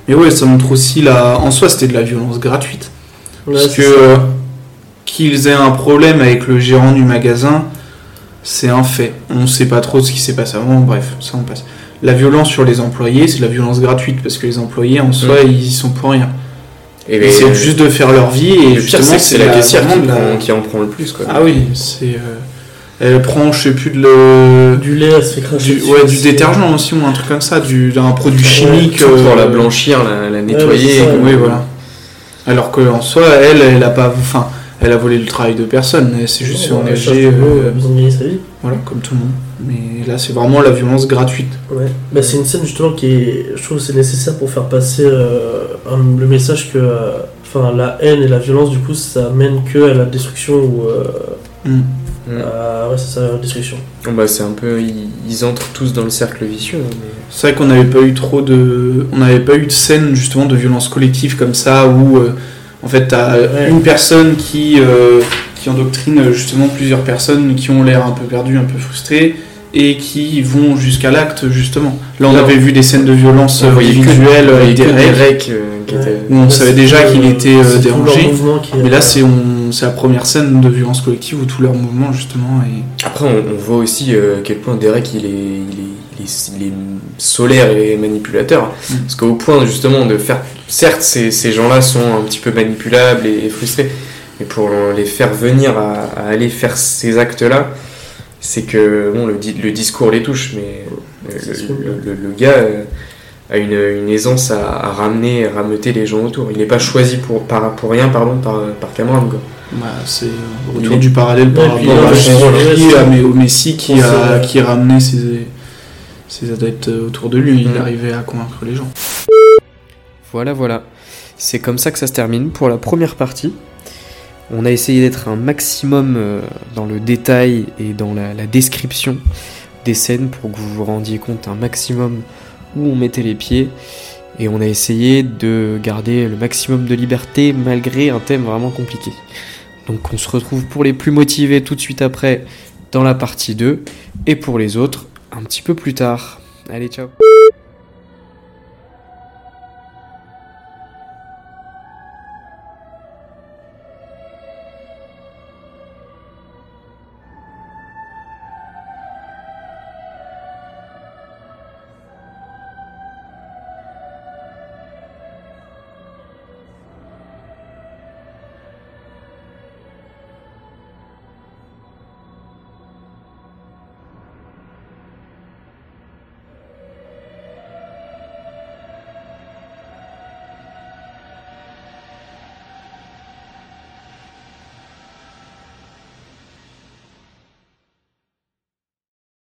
Mais ouais, ça montre aussi la... En soi, c'était de la violence gratuite. Ouais, Parce c'est que euh, qu'ils aient un problème avec le gérant du magasin, c'est un fait. On sait pas trop ce qui s'est passé avant, bref, ça on passe. La violence sur les employés, c'est de la violence gratuite, parce que les employés, en soi, ils y sont pour rien. Et Ils essaient juste de faire leur vie, et le justement, c'est c'est la caissière qui, la- prend- qui en prend le plus, quoi. Ah oui, c'est... euh, Elle prend, je sais plus, de le... Du lait, elle se fait cracher du, ouais, du détergent aussi, ou un truc comme ça, du, d'un produit chimique. Pour euh, la blanchir, la, la nettoyer. ça, Oui, voilà. Alors qu'en soi, elle, elle a pas... Enfin, elle a volé le travail de personne, elle s'est juste engagée... euh, sa vie. Voilà, comme tout le monde. Mais là, c'est vraiment la violence gratuite. Ouais. Bah, c'est une scène justement qui est, je trouve, que c'est nécessaire pour faire passer euh, un- le message que, euh, enfin, la haine et la violence du coup, ça mène que à la destruction ou, euh, Mm. Euh, ouais, c'est ça la. Bon, bah, c'est un peu. Ils, ils entrent tous dans le cercle vicieux. hein, mais- C'est vrai qu'on n'avait pas eu trop de, on n'avait pas eu de scène justement de violence collective comme ça où euh, en fait t'as une personne qui euh, qui endoctrine justement plusieurs personnes qui ont l'air un peu perdues, un peu frustrées et qui vont jusqu'à l'acte justement. Là on Non. avait vu des scènes de violence On euh, voyait que- avec que des Derek, euh, où on Là, savait déjà qu'il euh, était euh, dérangé. qui Mais là c'est la première scène de violence collective où tout leur mouvement justement est Après, on, on voit aussi euh, à quel point Derek il est, il est, il est, il est solaire et manipulateur. Mm. Parce qu'au point justement de faire. Certes, ces, ces gens-là sont un petit peu manipulables et, et frustrés, mais pour les faire venir à, à aller faire ces actes-là, c'est que bon, le, di- le discours les touche, mais le, le- le- le gars euh, a une, une aisance à, à ramener, à rameuter les gens autour. Il n'est pas choisi pour, par, pour rien pardon, par, par Cameron. Quoi. Bah, c'est autour est- du parallèle par rapport ouais, au Messie qui a, qui a ramené ses, ses adeptes autour de lui. Il Mm. arrivait à convaincre les gens. Voilà, voilà. C'est comme ça que ça se termine pour la première partie. On a essayé d'être un maximum euh, dans le détail et dans la, description des scènes pour que vous vous rendiez compte un maximum où on mettait les pieds. Et on a essayé de garder le maximum de liberté malgré un thème vraiment compliqué. Donc on se retrouve pour les plus motivés tout de suite après dans la partie 2 et pour les autres un petit peu plus tard. Allez, ciao